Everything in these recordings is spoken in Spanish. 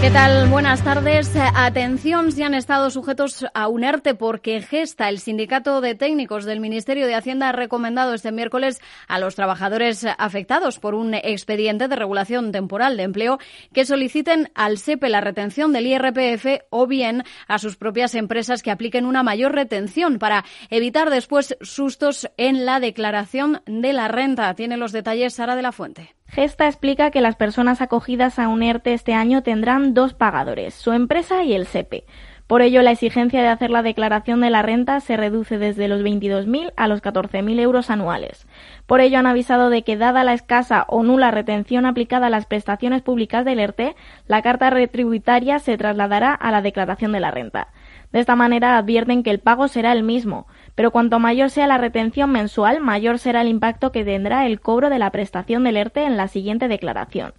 ¿Qué tal? Buenas tardes. Atención si han estado sujetos a un ERTE porque Gesta, el sindicato de técnicos del Ministerio de Hacienda, ha recomendado este miércoles a los trabajadores afectados por un expediente de regulación temporal de empleo que soliciten al SEPE la retención del IRPF o bien a sus propias empresas que apliquen una mayor retención para evitar después sustos en la declaración de la renta. Tiene los detalles Sara de la Fuente. Gesta explica que las personas acogidas a un ERTE este año tendrán dos pagadores, su empresa y el SEPE. Por ello, la exigencia de hacer la declaración de la renta se reduce desde los 22.000 a los 14.000 euros anuales. Por ello, han avisado de que, dada la escasa o nula retención aplicada a las prestaciones públicas del ERTE, la carta retributaria se trasladará a la declaración de la renta. De esta manera advierten que el pago será el mismo, pero cuanto mayor sea la retención mensual, mayor será el impacto que tendrá el cobro de la prestación del ERTE en la siguiente declaración.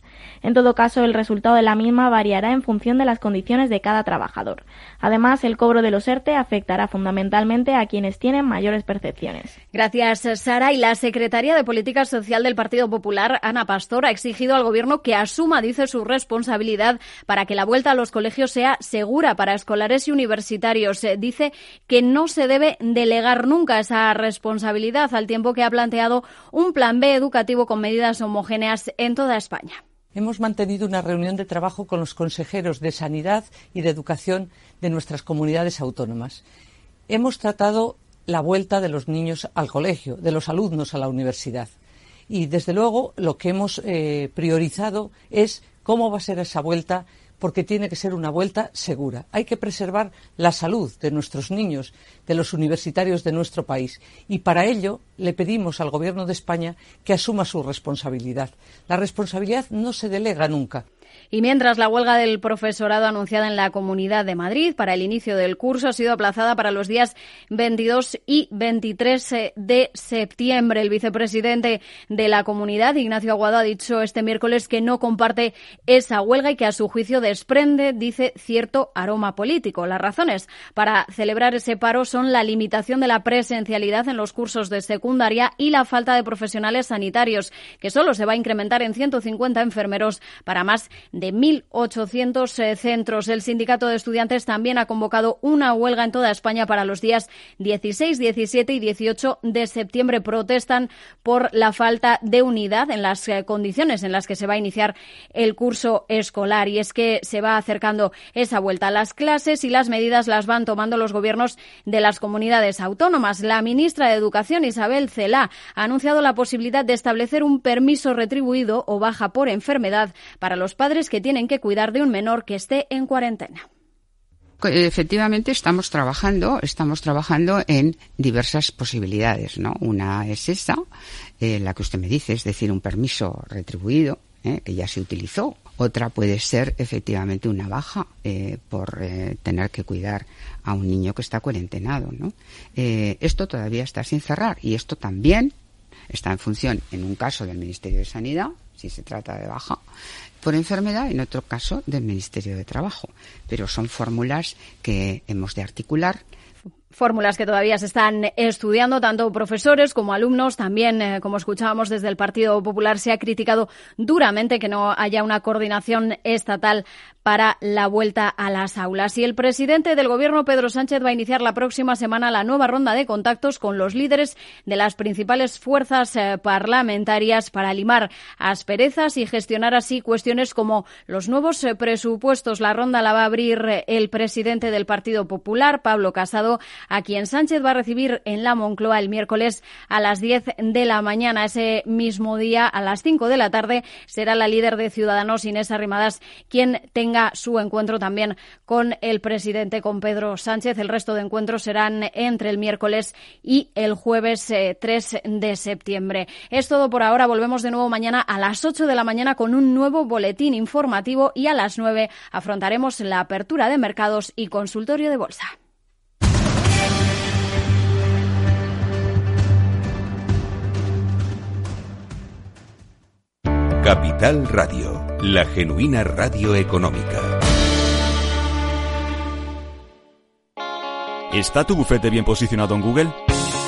En todo caso, el resultado de la misma variará en función de las condiciones de cada trabajador. Además, el cobro de los ERTE afectará fundamentalmente a quienes tienen mayores percepciones. Gracias, Sara. Y la Secretaría de Política Social del Partido Popular, Ana Pastor, ha exigido al Gobierno que asuma, dice, su responsabilidad para que la vuelta a los colegios sea segura para escolares y universitarios. Eh, dice que no se debe delegar nunca esa responsabilidad, al tiempo que ha planteado un plan B educativo con medidas homogéneas en toda España. Hemos mantenido una reunión de trabajo con los consejeros de Sanidad y de Educación de nuestras comunidades autónomas. Hemos tratado la vuelta de los niños al colegio, de los alumnos a la universidad. Y, desde luego, lo que hemos eh, priorizado es cómo va a ser esa vuelta porque tiene que ser una vuelta segura. Hay que preservar la salud de nuestros niños, de los universitarios de nuestro país. Y para ello le pedimos al Gobierno de España que asuma su responsabilidad. La responsabilidad no se delega nunca. Y mientras la huelga del profesorado anunciada en la Comunidad de Madrid para el inicio del curso ha sido aplazada para los días 22 y 23 eh, de septiembre, el vicepresidente de la comunidad, Ignacio Aguado, ha dicho este miércoles que no comparte esa huelga y que a su juicio desprende, dice, cierto aroma político. Las razones para celebrar ese paro son la limitación de la presencialidad en los cursos de secundaria y la falta de profesionales sanitarios, que solo se va a incrementar en 150 enfermeros para más de 1.800 eh, centros. El sindicato de estudiantes también ha convocado una huelga en toda España para los días 16, 17 y 18 de septiembre. Protestan por la falta de unidad en las eh, condiciones en las que se va a iniciar el curso escolar. Y es que se va acercando esa vuelta a las clases y las medidas las van tomando los gobiernos de las comunidades autónomas. La ministra de Educación, Isabel Celá, ha anunciado la posibilidad de establecer un permiso retribuido o baja por enfermedad para los padres que tienen que cuidar de un menor que esté en cuarentena. Efectivamente, estamos trabajando, estamos trabajando en diversas posibilidades, ¿no? Una es esa, eh, la que usted me dice, es decir, un permiso retribuido, ¿eh? que ya se utilizó. Otra puede ser efectivamente una baja eh, por tener que cuidar a un niño que está cuarentenado, esto todavía está sin cerrar y esto también está en función, en un caso del Ministerio de Sanidad, si se trata de baja, por enfermedad, en otro caso del Ministerio de Trabajo. Pero son fórmulas que hemos de articular Fórmulas que todavía se están estudiando, tanto profesores como alumnos. También, eh, como escuchábamos desde el Partido Popular, se ha criticado duramente que no haya una coordinación estatal para la vuelta a las aulas. Y el presidente del Gobierno, Pedro Sánchez, va a iniciar la próxima semana la nueva ronda de contactos con los líderes de las principales fuerzas eh, parlamentarias para limar asperezas y gestionar así cuestiones como los nuevos eh, presupuestos. La ronda la va a abrir el presidente del Partido Popular, Pablo Casado a quien Sánchez va a recibir en la Moncloa el miércoles a las 10 de la mañana. Ese mismo día, a las 5 de la tarde, será la líder de Ciudadanos, Inés Arrimadas, quien tenga su encuentro también con el presidente, con Pedro Sánchez. El resto de encuentros serán entre el miércoles y el jueves 3 eh, de septiembre. Es todo por ahora. Volvemos de nuevo mañana a las 8 de la mañana con un nuevo boletín informativo y a las 9 afrontaremos la apertura de mercados y consultorio de bolsa. Capital Radio, la genuina radio económica. ¿Está tu bufete bien posicionado en Google?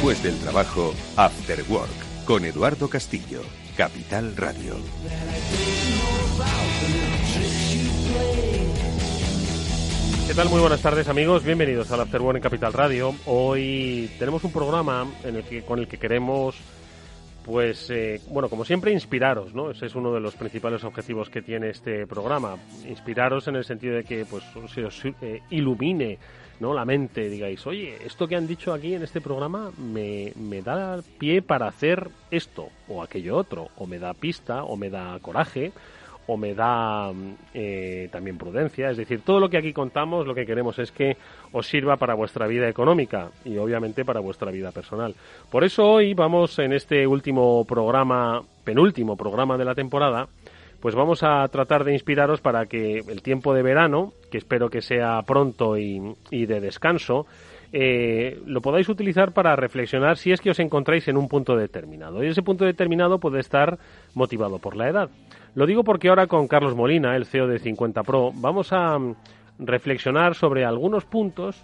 Después del trabajo, After Work, con Eduardo Castillo, Capital Radio. ¿Qué tal? Muy buenas tardes amigos, bienvenidos al After Work en Capital Radio. Hoy tenemos un programa en el que, con el que queremos pues eh, bueno, como siempre, inspiraros, ¿no? Ese es uno de los principales objetivos que tiene este programa. Inspiraros en el sentido de que pues se os eh, ilumine ¿no? la mente, digáis, oye, esto que han dicho aquí en este programa me, me da pie para hacer esto o aquello otro, o me da pista, o me da coraje, o me da eh, también prudencia. Es decir, todo lo que aquí contamos lo que queremos es que os sirva para vuestra vida económica y obviamente para vuestra vida personal. Por eso hoy vamos en este último programa, penúltimo programa de la temporada, pues vamos a tratar de inspiraros para que el tiempo de verano, que espero que sea pronto y, de descanso, eh, lo podáis utilizar para reflexionar si es que os encontráis en un punto determinado. Y ese punto determinado puede estar motivado por la edad. Lo digo porque ahora con Carlos Molina, el CEO de 50 Pro, vamos a mm, reflexionar sobre algunos puntos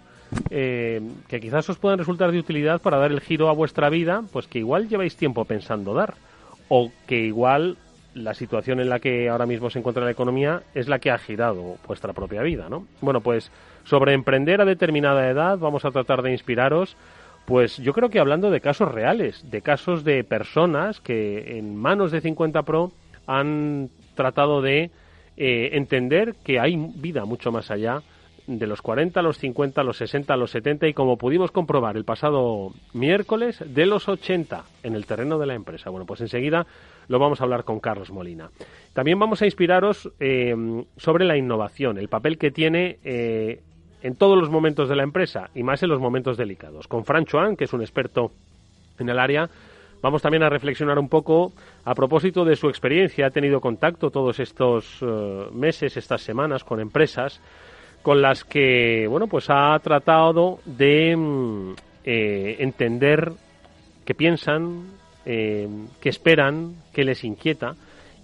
eh, que quizás os puedan resultar de utilidad para dar el giro a vuestra vida, pues que igual lleváis tiempo pensando dar, o que igual la situación en la que ahora mismo se encuentra la economía es la que ha girado vuestra propia vida, ¿no? Bueno, pues sobre emprender a determinada edad vamos a tratar de inspiraros, pues yo creo que hablando de casos reales, de casos de personas que en manos de 50 Pro han tratado de eh, entender que hay vida mucho más allá de los 40 a los 50, a los 60, a los 70 y como pudimos comprobar el pasado miércoles, de los 80 en el terreno de la empresa. Bueno, pues enseguida lo vamos a hablar con Carlos Molina. También vamos a inspiraros eh, sobre la innovación, el papel que tiene eh, en todos los momentos de la empresa y más en los momentos delicados. Con Fran Chuan, que es un experto en el área, vamos también a reflexionar un poco a propósito de su experiencia. Ha tenido contacto todos estos eh, meses, estas semanas con empresas con las que, bueno, pues ha tratado de mm, entender qué piensan, eh, qué esperan, qué les inquieta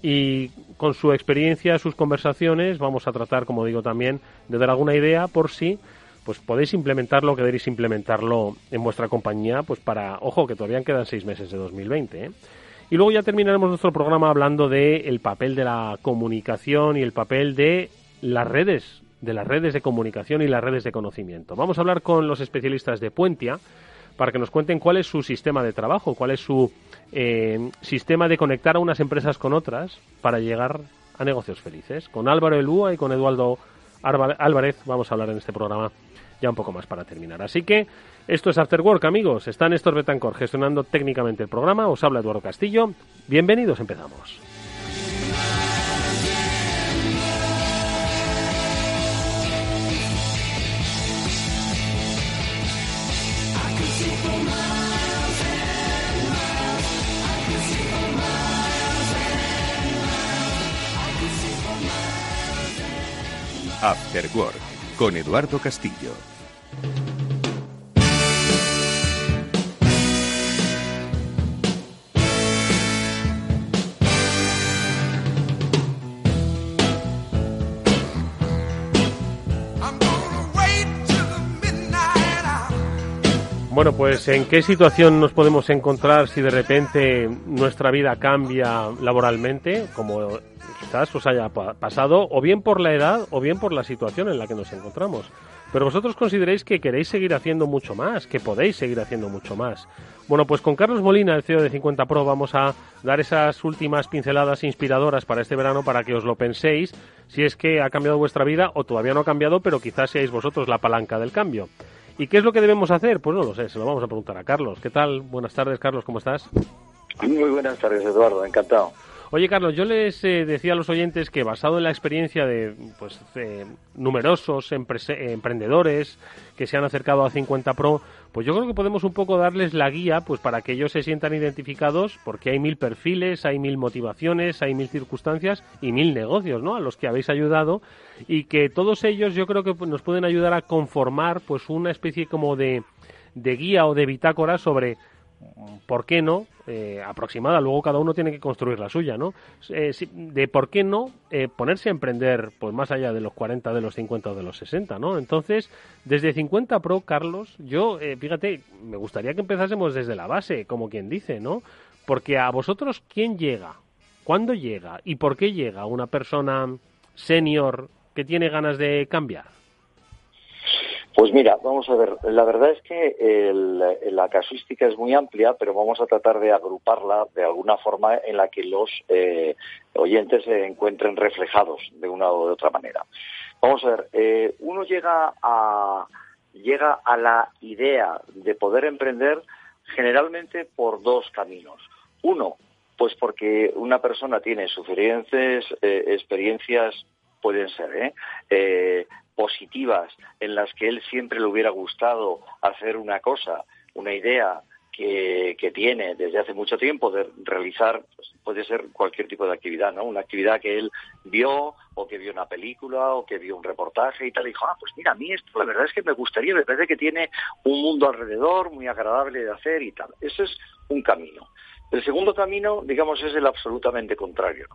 y con su experiencia, sus conversaciones, vamos a tratar, como digo también, de dar alguna idea por si pues podéis implementarlo, queréis implementarlo en vuestra compañía, pues para, ojo, que todavía quedan seis meses de 2020. ¿eh? Y luego ya terminaremos nuestro programa hablando del el papel de la comunicación y el papel de las redes, de las redes de comunicación y las redes de conocimiento. Vamos a hablar con los especialistas de Puentia para que nos cuenten cuál es su sistema de trabajo, cuál es su eh, sistema de conectar a unas empresas con otras para llegar a negocios felices. Con Álvaro Elúa y con Eduardo Álvarez vamos a hablar en este programa ya un poco más para terminar. Así que esto es After Work, amigos. Está Néstor Betancor gestionando técnicamente el programa. Os habla Eduardo Castillo. Bienvenidos, empezamos. After Work con Eduardo Castillo. Bueno, pues ¿en qué situación nos podemos encontrar si de repente nuestra vida cambia laboralmente, como quizás os haya pasado, o bien por la edad o bien por la situación en la que nos encontramos? Pero vosotros consideréis que queréis seguir haciendo mucho más, que podéis seguir haciendo mucho más. Bueno, pues con Carlos Molina, el CEO de 50 Pro, vamos a dar esas últimas pinceladas inspiradoras para este verano para que os lo penséis si es que ha cambiado vuestra vida o todavía no ha cambiado, pero quizás seáis vosotros la palanca del cambio. ¿Y qué es lo que debemos hacer? Pues no lo sé, se lo vamos a preguntar a Carlos. ¿Qué tal? Buenas tardes, Carlos, ¿cómo estás? Muy buenas tardes, Eduardo, encantado. Oye, Carlos, yo les eh, decía a los oyentes que basado en la experiencia de pues, numerosos emprendedores que se han acercado a 50 Pro, pues yo creo que podemos un poco darles la guía pues para que ellos se sientan identificados, porque hay mil perfiles, hay mil motivaciones, hay mil circunstancias y mil negocios, ¿no? A los que habéis ayudado y que todos ellos yo creo que nos pueden ayudar a conformar pues una especie como de, de guía o de bitácora sobre ¿por qué no? Eh, aproximada, luego cada uno tiene que construir la suya, ¿no? Eh, de por qué no eh, ponerse a emprender pues más allá de los 40, de los 50 o de los 60, ¿no? Entonces, desde 50 Pro, Carlos, yo, fíjate, me gustaría que empezásemos desde la base, como quien dice, ¿no? Porque a vosotros, ¿quién llega? ¿Cuándo llega? ¿Y por qué llega una persona senior que tiene ganas de cambiar? Pues mira, vamos a ver, la verdad es que la casuística es muy amplia, pero vamos a tratar de agruparla de alguna forma en la que los eh, oyentes se encuentren reflejados de una o de otra manera. Vamos a ver, eh, uno llega a, llega a la idea de poder emprender generalmente por dos caminos. Uno, pues porque una persona tiene suficientes eh, experiencias pueden ser, ¿eh? ¿eh? Positivas en las que él siempre le hubiera gustado hacer una cosa, una idea que, tiene desde hace mucho tiempo de realizar, pues, puede ser cualquier tipo de actividad, ¿no? Una actividad que él vio o que vio una película o que vio un reportaje y tal, y dijo, ah, pues mira, a mí esto la verdad es que me gustaría, me parece que tiene un mundo alrededor muy agradable de hacer y tal. Ese es un camino. El segundo camino, digamos, es el absolutamente contrario.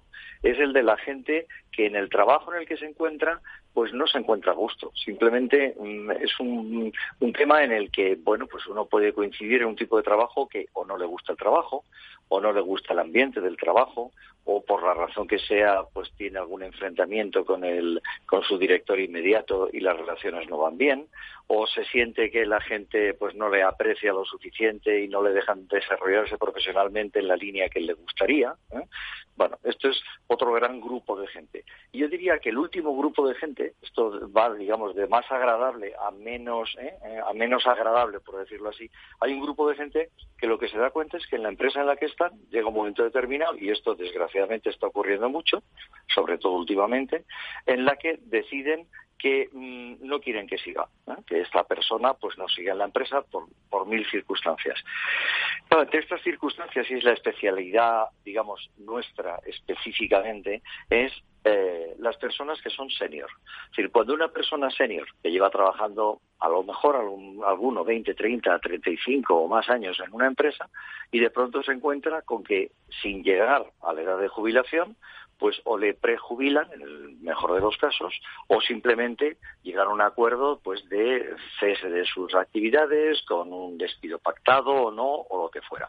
Es el de la gente que en el trabajo en el que se encuentra, pues no se encuentra a gusto. Simplemente mm, es un, tema en el que, bueno, pues uno puede coincidir en un tipo de trabajo que o no le gusta el trabajo, o no le gusta el ambiente del trabajo, o por la razón que sea, pues tiene algún enfrentamiento con el, con su director inmediato y las relaciones no van bien, o se siente que la gente pues no le aprecia lo suficiente y no le dejan desarrollarse profesionalmente en la línea que le gustaría. ¿eh? Bueno, esto es otro gran grupo de gente. Yo diría que el último grupo de gente, esto va, digamos, de más agradable a menos, ¿eh? Eh, a menos agradable, por decirlo así, hay un grupo de gente que lo que se da cuenta es que en la empresa en la que están llega un momento determinado, y esto desgraciadamente está ocurriendo mucho, sobre todo últimamente, en la que deciden que mm, no quieren que siga, que esta persona pues no siga en la empresa por, por mil circunstancias. entre estas circunstancias, y es la especialidad, digamos, nuestra específicamente, es eh, las personas que son senior. Es decir, cuando una persona senior que lleva trabajando a lo mejor algún, alguno 20, 30, 35 o más años en una empresa y de pronto se encuentra con que sin llegar a la edad de jubilación pues o le prejubilan, en el mejor de los casos, o simplemente llegar a un acuerdo pues de cese de sus actividades con un despido pactado o no, o lo que fuera.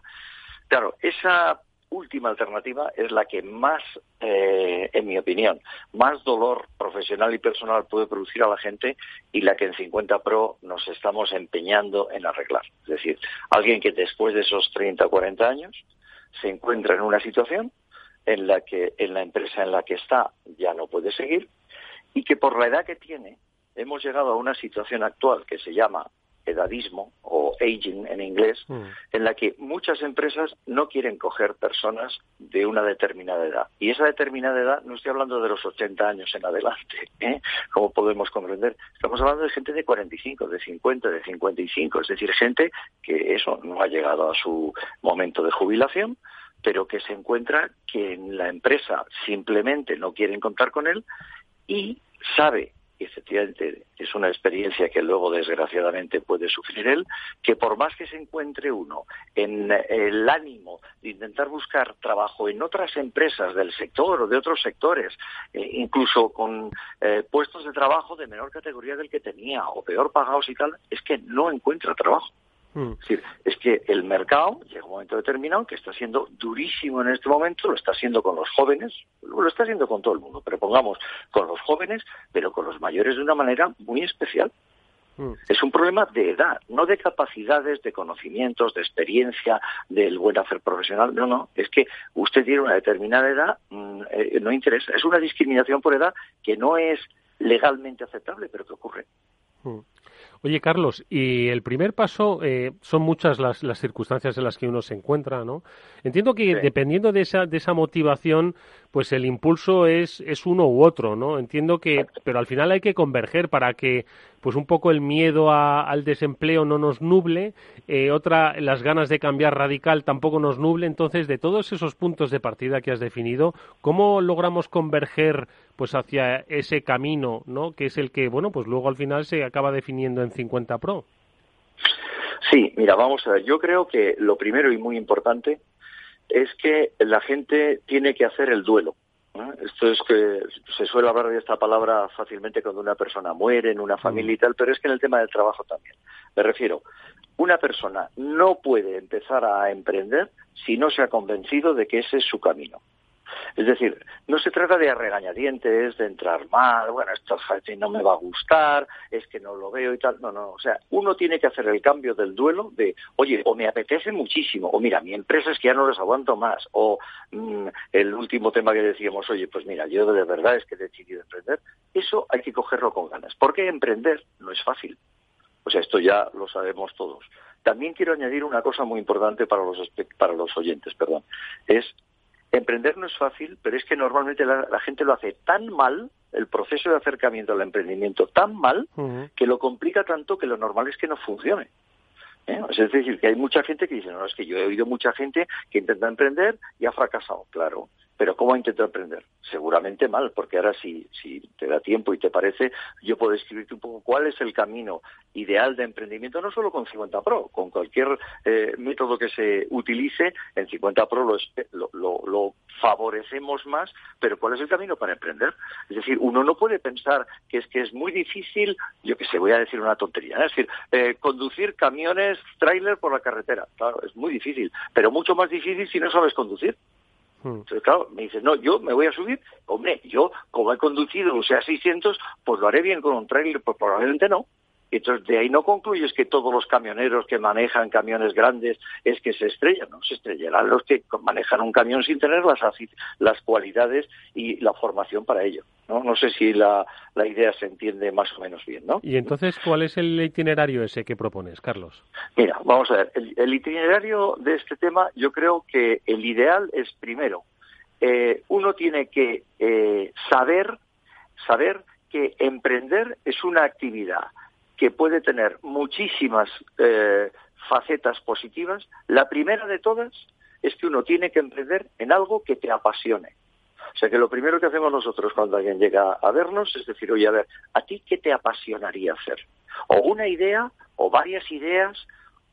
Claro, esa última alternativa es la que más, eh, en mi opinión, más dolor profesional y personal puede producir a la gente y la que en 50 Pro nos estamos empeñando en arreglar. Es decir, alguien que después de esos 30 o 40 años se encuentra en una situación en la que en la empresa en la que está ya no puede seguir y que por la edad que tiene hemos llegado a una situación actual que se llama edadismo o aging en inglés, mm. en la que muchas empresas no quieren coger personas de una determinada edad. Y esa determinada edad no estoy hablando de los 80 años en adelante, ¿eh? como podemos comprender. Estamos hablando de gente de 45, de 50, de 55, es decir, gente que eso no ha llegado a su momento de jubilación, pero que se encuentra que en la empresa simplemente no quieren contar con él y sabe y efectivamente es una experiencia que luego desgraciadamente puede sufrir él, que por más que se encuentre uno en el ánimo de intentar buscar trabajo en otras empresas del sector o de otros sectores, eh, incluso con eh, puestos de trabajo de menor categoría del que tenía o peor pagados y tal, es que no encuentra trabajo. Mm. Es decir, es que el mercado llega un momento determinado que está siendo durísimo en este momento, lo está haciendo con los jóvenes, lo está haciendo con todo el mundo, pero pongamos con los jóvenes, pero con los mayores de una manera muy especial. Mm. Es un problema de edad, no de capacidades, de conocimientos, de experiencia, del buen hacer profesional. No, no, es que usted tiene una determinada edad, mm, eh, no interesa. Es una discriminación por edad que no es legalmente aceptable, pero que ocurre. Oye, Carlos, y el primer paso eh, son muchas las, las, circunstancias en las que uno se encuentra, ¿no? Entiendo que dependiendo de esa, de esa motivación, pues el impulso es, es uno u otro, ¿no? Entiendo que, pero al final hay que converger para que, pues un poco el miedo al desempleo no nos nuble, eh, otra, las ganas de cambiar radical tampoco nos nuble. Entonces, de todos esos puntos de partida que has definido, ¿cómo logramos converger pues hacia ese camino, ¿no? Que es el que, bueno, pues luego al final se acaba definiendo en 50 Pro. Sí, mira, vamos a ver. Yo creo que lo primero y muy importante es que la gente tiene que hacer el duelo. Esto es que se suele hablar de esta palabra fácilmente cuando una persona muere en una mm. familia y tal, pero es que en el tema del trabajo también. Me refiero, una persona no puede empezar a emprender si no se ha convencido de que ese es su camino. Es decir, no se trata de regañadientes, de entrar mal, bueno, esto no me va a gustar, es que no lo veo y tal. No, no, o sea, uno tiene que hacer el cambio del duelo de, oye, o me apetece muchísimo, o mira, mi empresa es que ya no les aguanto más, o mm, el último tema que decíamos, oye, pues mira, yo de verdad es que he decidido emprender. Eso hay que cogerlo con ganas, porque emprender no es fácil. O sea, esto ya lo sabemos todos. También quiero añadir una cosa muy importante para los, para los oyentes, perdón. Es Emprender no es fácil, pero es que normalmente la, gente lo hace tan mal, el proceso de acercamiento al emprendimiento tan mal, que lo complica tanto que lo normal es que no funcione. ¿Eh? Es decir, que hay mucha gente que dice, no, es que yo he oído mucha gente que intenta emprender y ha fracasado. Claro, pero ¿cómo intentado emprender? Seguramente mal, porque ahora si, si te da tiempo y te parece, yo puedo describirte un poco cuál es el camino ideal de emprendimiento, no solo con 50 Pro, con cualquier eh, método que se utilice, en 50 Pro lo, lo, lo, favorecemos más, pero ¿cuál es el camino para emprender? Es decir, uno no puede pensar que es que es muy difícil, yo que sé, voy a decir una tontería, es decir, eh, conducir camiones, tráiler por la carretera, claro, es muy difícil, pero mucho más difícil si no sabes conducir. Hmm. Entonces, claro, me dice, no, yo me voy a subir. Hombre, yo, como he conducido, o sea, 600, pues lo haré bien con un trailer, pues probablemente no. Entonces, de ahí no concluyes que todos los camioneros que manejan camiones grandes es que se estrellan, ¿no? Se estrellarán los que manejan un camión sin tener las, las cualidades y la formación para ello, ¿no? No sé si la, la idea se entiende más o menos bien, ¿no? Y entonces, ¿cuál es el itinerario ese que propones, Carlos? Mira, vamos a ver. El, itinerario de este tema, yo creo que el ideal es, primero, eh, uno tiene que eh, saber, saber que emprender es una actividad que puede tener muchísimas eh, facetas positivas. La primera de todas es que uno tiene que emprender en algo que te apasione. O sea que lo primero que hacemos nosotros cuando alguien llega a vernos es decir, oye, a ver, ¿a ti qué te apasionaría hacer? O una idea, o varias ideas,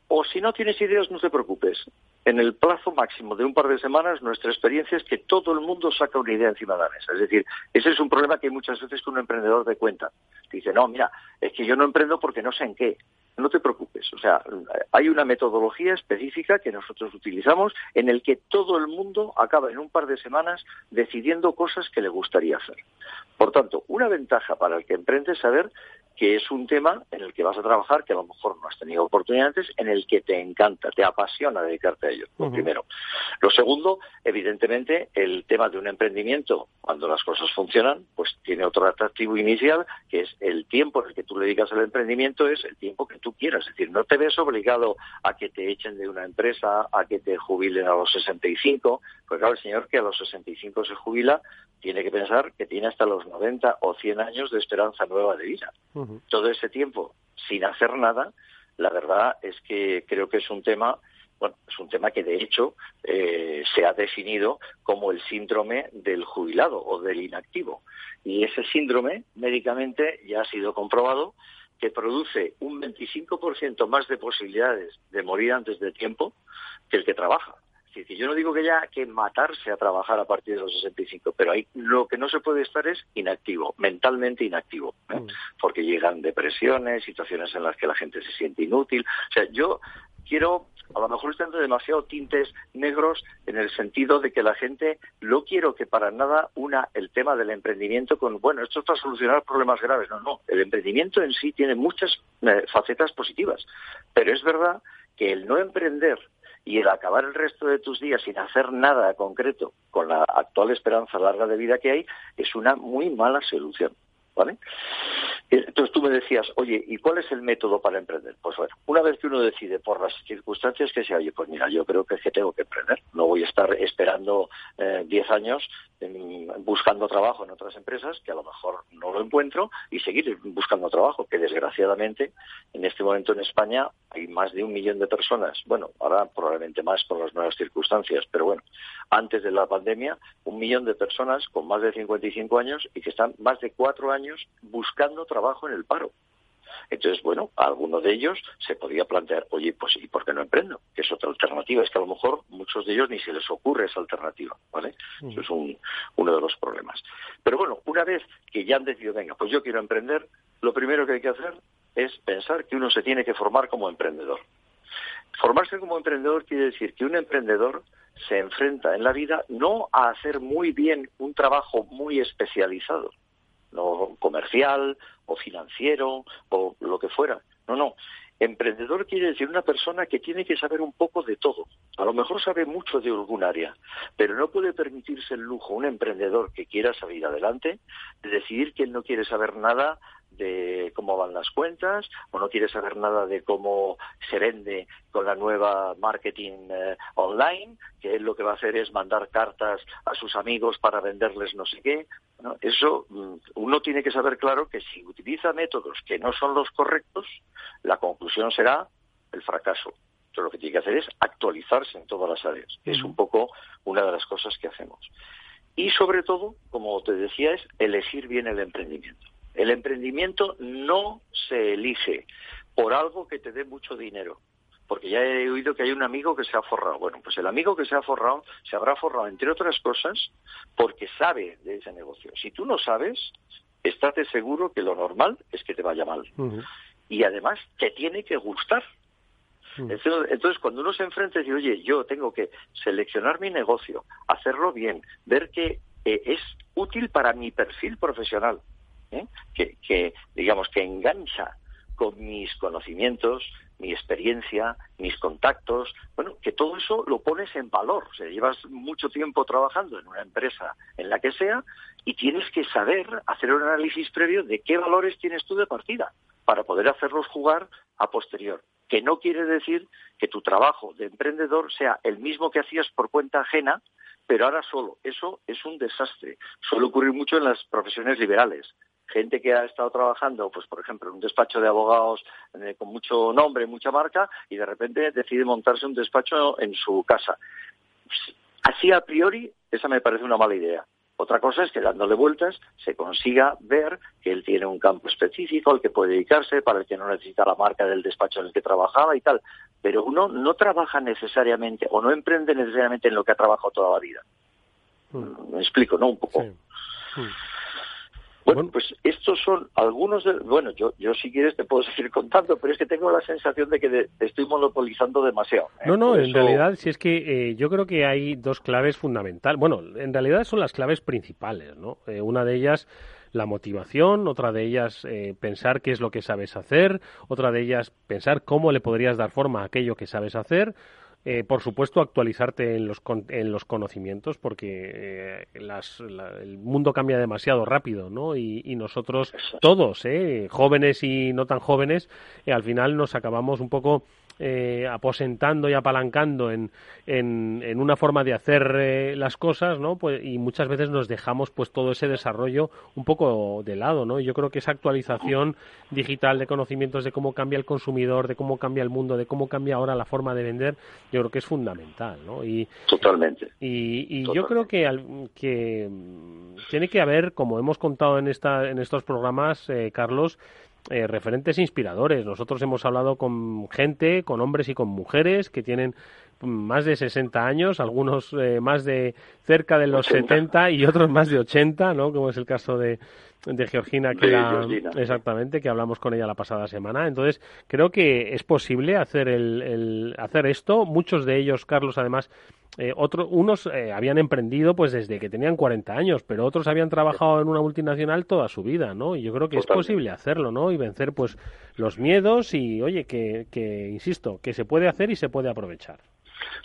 o si no tienes ideas, no te preocupes. En el plazo máximo de un par de semanas, nuestra experiencia es que todo el mundo saca una idea encima de la mesa. Es decir, ese es un problema que muchas veces que un emprendedor de cuenta. Dice, no, mira, es que yo no emprendo porque no sé en qué. No te preocupes. O sea, hay una metodología específica que nosotros utilizamos en el que todo el mundo acaba en un par de semanas decidiendo cosas que le gustaría hacer. Por tanto, una ventaja para el que emprende es saber que es un tema en el que vas a trabajar que a lo mejor no has tenido oportunidades, en el que te encanta, te apasiona dedicarte a ello, lo primero. Lo segundo, evidentemente, el tema de un emprendimiento, cuando las cosas funcionan, pues tiene otro atractivo inicial, que es el tiempo en el que tú le dedicas al emprendimiento, es el tiempo que tú quieras. Es decir, no te ves obligado a que te echen de una empresa, a que te jubilen a los 65, porque claro, el señor que a los 65 se jubila, tiene que pensar que tiene hasta los 90 o 100 años de esperanza nueva de vida. Todo ese tiempo sin hacer nada, la verdad es que creo que es un tema bueno, es un tema que de hecho eh, se ha definido como el síndrome del jubilado o del inactivo. Y ese síndrome médicamente ya ha sido comprobado que produce un 25% más de posibilidades de morir antes de tiempo que el que trabaja yo no digo que haya que matarse a trabajar a partir de los 65, pero ahí lo que no se puede estar es inactivo, mentalmente inactivo, ¿eh? mm. porque llegan depresiones, situaciones en las que la gente se siente inútil. O sea, yo quiero a lo mejor están demasiado tintes negros en el sentido de que la gente no quiero que para nada una el tema del emprendimiento con, bueno, esto es para solucionar problemas graves. No, no. El emprendimiento en sí tiene muchas eh, facetas positivas. Pero es verdad que el no emprender y el acabar el resto de tus días sin hacer nada concreto con la actual esperanza larga de vida que hay es una muy mala solución. ¿Vale? Entonces tú me decías, oye, ¿y cuál es el método para emprender? Pues bueno, una vez que uno decide por las circunstancias que sea, oye, pues mira, yo creo que es que tengo que emprender. No voy a estar esperando 10 eh, años buscando trabajo en otras empresas, que a lo mejor no lo encuentro, y seguir buscando trabajo, que desgraciadamente en este momento en España hay más de un millón de personas. Bueno, ahora probablemente más con las nuevas circunstancias, pero bueno, antes de la pandemia, un millón de personas con más de 55 años y que están más de cuatro años buscando trabajo en el paro. Entonces, bueno, a alguno de ellos se podría plantear, oye, pues ¿y por qué no emprendo? Que es otra alternativa. Es que a lo mejor muchos de ellos ni se les ocurre esa alternativa, ¿vale? Eso es uno de los problemas. Pero bueno, una vez que ya han decidido, venga, pues yo quiero emprender, lo primero que hay que hacer es pensar que uno se tiene que formar como emprendedor. Formarse como emprendedor quiere decir que un emprendedor se enfrenta en la vida no a hacer muy bien un trabajo muy especializado, no comercial o financiero o lo que fuera. No, no. Emprendedor quiere decir una persona que tiene que saber un poco de todo. A lo mejor sabe mucho de algún área, pero no puede permitirse el lujo, un emprendedor que quiera salir adelante, de decidir que él no quiere saber nada de cómo van las cuentas o no quiere saber nada de cómo se vende con la nueva marketing eh, online, que él lo que va a hacer es mandar cartas a sus amigos para venderles no sé qué. eso mm, uno tiene que saber claro que si utiliza métodos que no son los correctos, la conclusión será el fracaso. Entonces lo que tiene que hacer es actualizarse en todas las áreas. Es un poco una de las cosas que hacemos. Y sobre todo, como te decía, es elegir bien el emprendimiento. El emprendimiento no se elige por algo que te dé mucho dinero. Porque ya he oído que hay un amigo que se ha forrado. Bueno, pues el amigo que se ha forrado se habrá forrado, entre otras cosas, porque sabe de ese negocio. Si tú no sabes, estate seguro que lo normal es que te vaya mal. Y además te tiene que gustar. Entonces, cuando uno se enfrenta y dice, oye, yo tengo que seleccionar mi negocio, hacerlo bien, ver que eh, es útil para mi perfil profesional, ¿eh? que, digamos, que engancha con mis conocimientos, mi experiencia, mis contactos, bueno, que todo eso lo pones en valor. O sea, llevas mucho tiempo trabajando en una empresa, en la que sea, y tienes que saber hacer un análisis previo de qué valores tienes tú de partida para poder hacerlos jugar a posterior. Que no quiere decir que tu trabajo de emprendedor sea el mismo que hacías por cuenta ajena, pero ahora solo. Eso es un desastre. Suele ocurrir mucho en las profesiones liberales gente que ha estado trabajando, pues por ejemplo, en un despacho de abogados eh, con mucho nombre, mucha marca, y de repente decide montarse un despacho en su casa. Así a priori, esa me parece una mala idea. Otra cosa es que dándole vueltas se consiga ver que él tiene un campo específico al que puede dedicarse, para el que no necesita la marca del despacho en el que trabajaba y tal. Pero uno no trabaja necesariamente o no emprende necesariamente en lo que ha trabajado toda la vida. Mm. Me explico, ¿no? Un poco. Mm. Bueno, pues estos son algunos de... Bueno, yo, yo si quieres te puedo seguir contando, pero es que tengo la sensación de que te estoy monopolizando demasiado. ¿eh? No, no, en realidad si es que eh, yo creo que hay dos claves fundamentales. Bueno, en realidad son las claves principales, ¿no? Eh, una de ellas la motivación, otra de ellas pensar qué es lo que sabes hacer, otra de ellas pensar cómo le podrías dar forma a aquello que sabes hacer, eh, por supuesto, actualizarte en los, en los conocimientos porque eh, el mundo cambia demasiado rápido, ¿no? Y, nosotros todos, ¿eh? jóvenes y no tan jóvenes, al final nos acabamos un poco eh, aposentando y apalancando en, en, una forma de hacer eh, las cosas, ¿no? Pues, y muchas veces nos dejamos pues todo ese desarrollo un poco de lado, ¿no? Yo creo que esa actualización digital de conocimientos de cómo cambia el consumidor, de cómo cambia el mundo, de cómo cambia ahora la forma de vender, yo creo que es fundamental, ¿no? Y, Totalmente. Y, yo creo que, que mm, tiene que haber, como hemos contado en, esta, en estos programas, eh, Carlos, eh, referentes inspiradores. Nosotros hemos hablado con gente, con hombres y con mujeres que tienen más de 60 años, algunos eh, más de cerca de los 70 y otros más de 80, ¿no? Como es el caso de, de Georgina, que exactamente, que hablamos con ella la pasada semana. Entonces, creo que es posible hacer el, hacer esto. Muchos de ellos, Carlos, además, eh, otros, unos eh, habían emprendido pues desde que tenían 40 años, pero otros habían trabajado en una multinacional toda su vida, ¿no? Y yo creo que es posible hacerlo, ¿no? Y vencer pues los miedos y, oye, que, que, insisto, que se puede hacer y se puede aprovechar.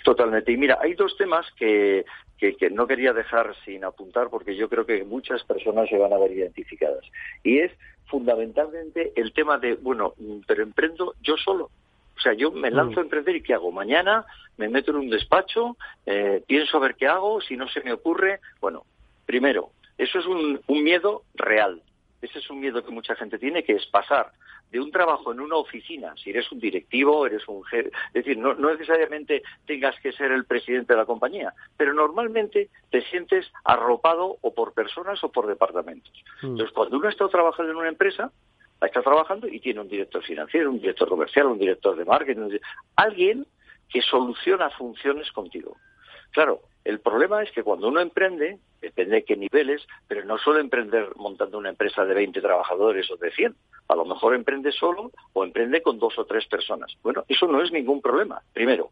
Totalmente. Y mira, hay dos temas que, que, no quería dejar sin apuntar porque yo creo que muchas personas se van a ver identificadas. Y es fundamentalmente el tema de, bueno, pero emprendo yo solo. O sea, yo me lanzo a mm. emprender y ¿qué hago? Mañana me meto en un despacho, eh, pienso a ver qué hago, si no se me ocurre. Bueno, primero, eso es un, un miedo real. Ese es un miedo que mucha gente tiene, que es pasar de un trabajo en una oficina, si eres un directivo, eres un jefe, es decir, no, necesariamente tengas que ser el presidente de la compañía, pero normalmente te sientes arropado o por personas o por departamentos. Mm. Entonces, cuando uno está trabajando en una empresa, está trabajando y tiene un director financiero, un director comercial, un director de marketing, alguien que soluciona funciones contigo. Claro, el problema es que cuando uno emprende, depende de qué niveles, pero no suele emprender montando una empresa de 20 trabajadores o de 100. A lo mejor emprende solo o emprende con dos o tres personas. Bueno, eso no es ningún problema, primero,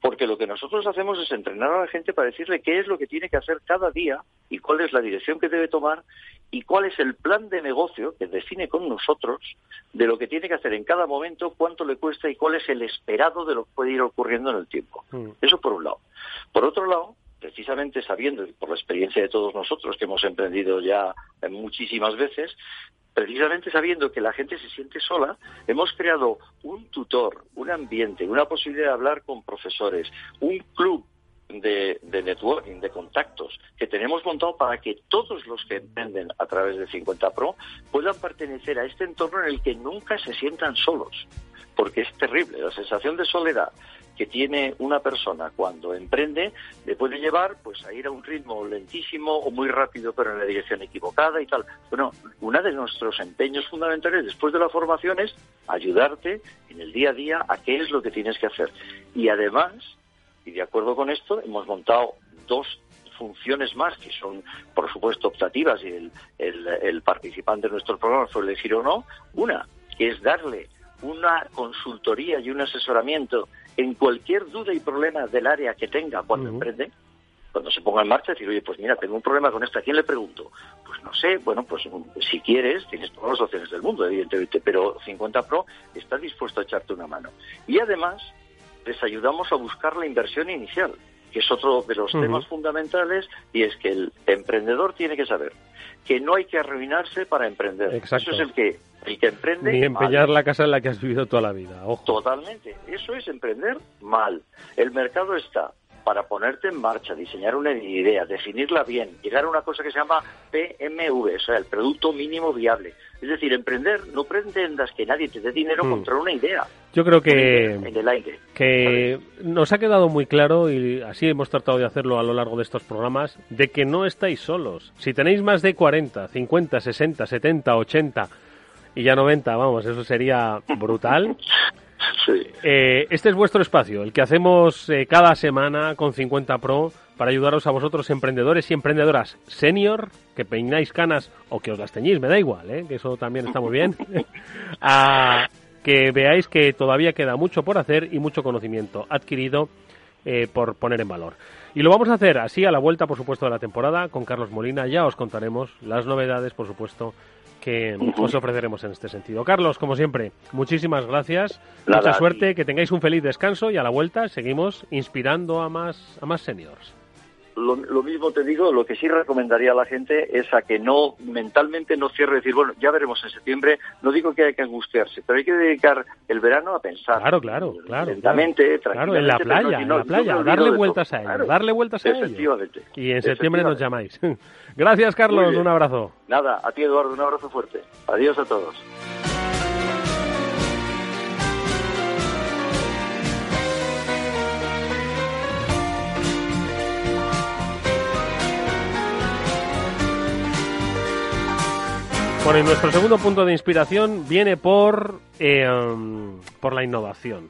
porque lo que nosotros hacemos es entrenar a la gente para decirle qué es lo que tiene que hacer cada día y cuál es la dirección que debe tomar y cuál es el plan de negocio que define con nosotros de lo que tiene que hacer en cada momento, cuánto le cuesta y cuál es el esperado de lo que puede ir ocurriendo en el tiempo. Mm. Eso por un lado. Por otro lado, precisamente sabiendo, por la experiencia de todos nosotros que hemos emprendido ya muchísimas veces, precisamente sabiendo que la gente se siente sola, hemos creado un tutor, un ambiente, una posibilidad de hablar con profesores, un club de, networking, de contactos que tenemos montado para que todos los que emprenden a través de 50 Pro puedan pertenecer a este entorno en el que nunca se sientan solos, porque es terrible, la sensación de soledad que tiene una persona cuando emprende le puede llevar pues a ir a un ritmo lentísimo o muy rápido pero en la dirección equivocada y tal. Bueno, uno de nuestros empeños fundamentales después de la formación es ayudarte en el día a día a qué es lo que tienes que hacer. Y además, y de acuerdo con esto, hemos montado dos funciones más que son, por supuesto, optativas y el, el, participante de nuestro programa suele decir o no. Una, que es darle una consultoría y un asesoramiento en cualquier duda y problema del área que tenga cuando emprende, cuando se ponga en marcha, decir, oye, pues mira, tengo un problema con esto, ¿a quién le pregunto? Pues no sé, bueno, pues si quieres, tienes todas las opciones del mundo, evidentemente, pero 50 Pro está dispuesto a echarte una mano. Y además, les ayudamos a buscar la inversión inicial, que es otro de los temas fundamentales, y es que el emprendedor tiene que saber que no hay que arruinarse para emprender. Eso es el que el que emprende. Ni empeñar la casa en la que has vivido toda la vida. Ojo. Totalmente. Eso es emprender mal. El mercado está para ponerte en marcha, diseñar una idea, definirla bien, llegar a una cosa que se llama PMV, o sea, el producto mínimo viable. Es decir, emprender, no pretendas que nadie te dé dinero hmm. contra una idea. Yo creo que, que nos ha quedado muy claro, y así hemos tratado de hacerlo a lo largo de estos programas, de que no estáis solos. Si tenéis más de 40, 50, 60, 70, 80 y ya 90, vamos, eso sería brutal. Eh, este es vuestro espacio, el que hacemos eh, cada semana con 50 Pro para ayudaros a vosotros emprendedores y emprendedoras senior que peináis canas o que os las teñís, me da igual, ¿eh? que eso también está muy bien, a que veáis que todavía queda mucho por hacer y mucho conocimiento adquirido por poner en valor. Y lo vamos a hacer así a la vuelta, por supuesto, de la temporada con Carlos Molina. Ya os contaremos las novedades, por supuesto, que os ofreceremos en este sentido. Carlos, como siempre, muchísimas gracias, mucha suerte, que tengáis un feliz descanso y a la vuelta seguimos inspirando a más, a más seniors lo, mismo te digo, lo que sí recomendaría a la gente es a que no mentalmente no cierre decir, bueno, ya veremos en septiembre, no digo que hay que angustiarse, pero hay que dedicar el verano a pensar. Claro, claro, claro. Lentamente, claro. en la playa, en la playa, darle vueltas a ello, darle vueltas a ello. Y en septiembre nos llamáis. Gracias, Carlos, un abrazo. Nada, a ti, Eduardo, un abrazo fuerte. Adiós a todos. Bueno, y nuestro segundo punto de inspiración viene por, eh, por la innovación.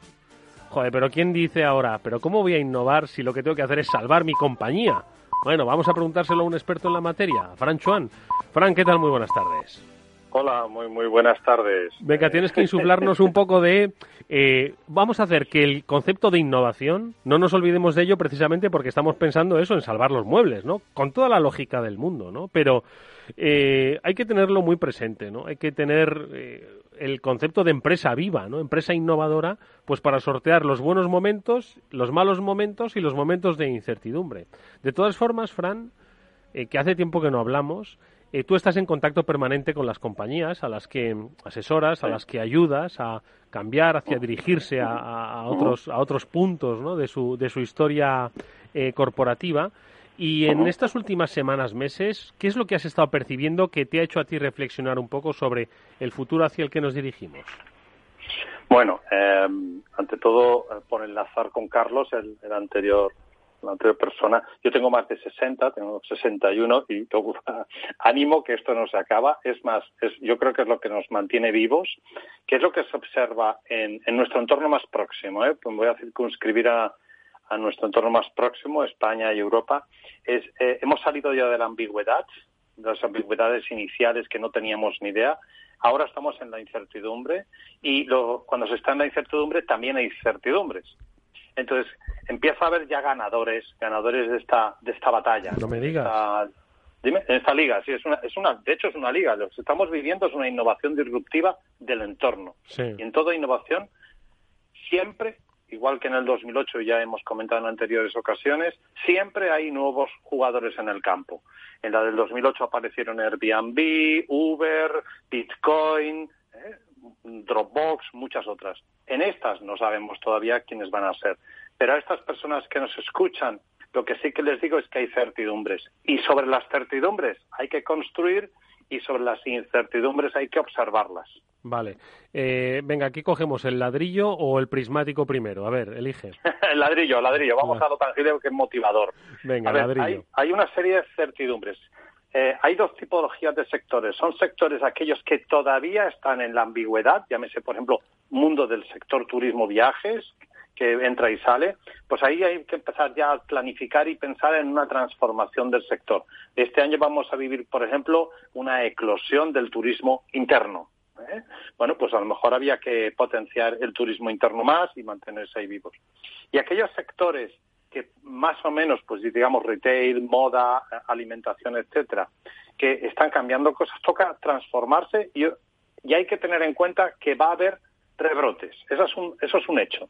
Joder, pero ¿quién dice ahora? ¿Pero cómo voy a innovar si lo que tengo que hacer es salvar mi compañía? Bueno, vamos a preguntárselo a un experto en la materia, Fran Chuan. Fran, ¿qué tal? Muy buenas tardes. Hola, muy muy buenas tardes. Venga, tienes que insuflarnos un poco de... Eh, vamos a hacer que el concepto de innovación, no nos olvidemos de ello precisamente porque estamos pensando eso en salvar los muebles, ¿no? Con toda la lógica del mundo, ¿no? Pero eh, hay que tenerlo muy presente, ¿no? Hay que tener eh, el concepto de empresa viva, ¿no? Empresa innovadora, pues para sortear los buenos momentos, los malos momentos y los momentos de incertidumbre. De todas formas, Fran, que hace tiempo que no hablamos, eh, tú estás en contacto permanente con las compañías a las que asesoras, a las que ayudas a cambiar, hacia dirigirse a, otros, a otros puntos ¿no? de, su, de su historia eh, corporativa. Y en estas últimas semanas, meses, ¿qué es lo que has estado percibiendo que te ha hecho a ti reflexionar un poco sobre el futuro hacia el que nos dirigimos? Bueno, eh, ante todo, por enlazar con Carlos, el anterior la anterior persona. Yo tengo más de 60, tengo 61 y ánimo que esto no se acaba. Es más, es, yo creo que es lo que nos mantiene vivos, que es lo que se observa en, en nuestro entorno más próximo. ¿eh? Pues voy a circunscribir a, a nuestro entorno más próximo, España y Europa. Es, eh, hemos salido ya de la ambigüedad, de las ambigüedades iniciales que no teníamos ni idea. Ahora estamos en la incertidumbre y lo, cuando se está en la incertidumbre también hay incertidumbres. Entonces, empieza a haber ya ganadores, ganadores de esta, de esta batalla. No me digas. dime, en esta liga, sí, es una, es una, de hecho es una liga. Lo que estamos viviendo es una innovación disruptiva del entorno. Y en toda innovación, siempre, igual que en el 2008 ya hemos comentado en anteriores ocasiones, siempre hay nuevos jugadores en el campo. En la del 2008 aparecieron Airbnb, Uber, Bitcoin, ¿eh? Dropbox, muchas otras. En estas no sabemos todavía quiénes van a ser. Pero a estas personas que nos escuchan, lo que sí que les digo es que hay certidumbres. Y sobre las certidumbres hay que construir y sobre las incertidumbres hay que observarlas. Vale. Eh, venga, aquí cogemos el ladrillo o el prismático primero. A ver, elige. el ladrillo, ladrillo. Vamos a lo tangible que es motivador. Venga, ladrillo. Hay, hay, una serie de certidumbres. Eh, hay dos tipologías de sectores. Son sectores aquellos que todavía están en la ambigüedad, llámese, por ejemplo, mundo del sector turismo viajes, que entra y sale, pues ahí hay que empezar ya a planificar y pensar en una transformación del sector. Este año vamos a vivir, por ejemplo, una eclosión del turismo interno. ¿Eh? Bueno, pues a lo mejor había que potenciar el turismo interno más y mantenerse ahí vivos. Y aquellos sectores que más o menos, pues digamos, retail, moda, alimentación, etcétera, que están cambiando cosas, toca transformarse y, y hay que tener en cuenta que va a haber rebrotes. Eso es un, eso es un hecho.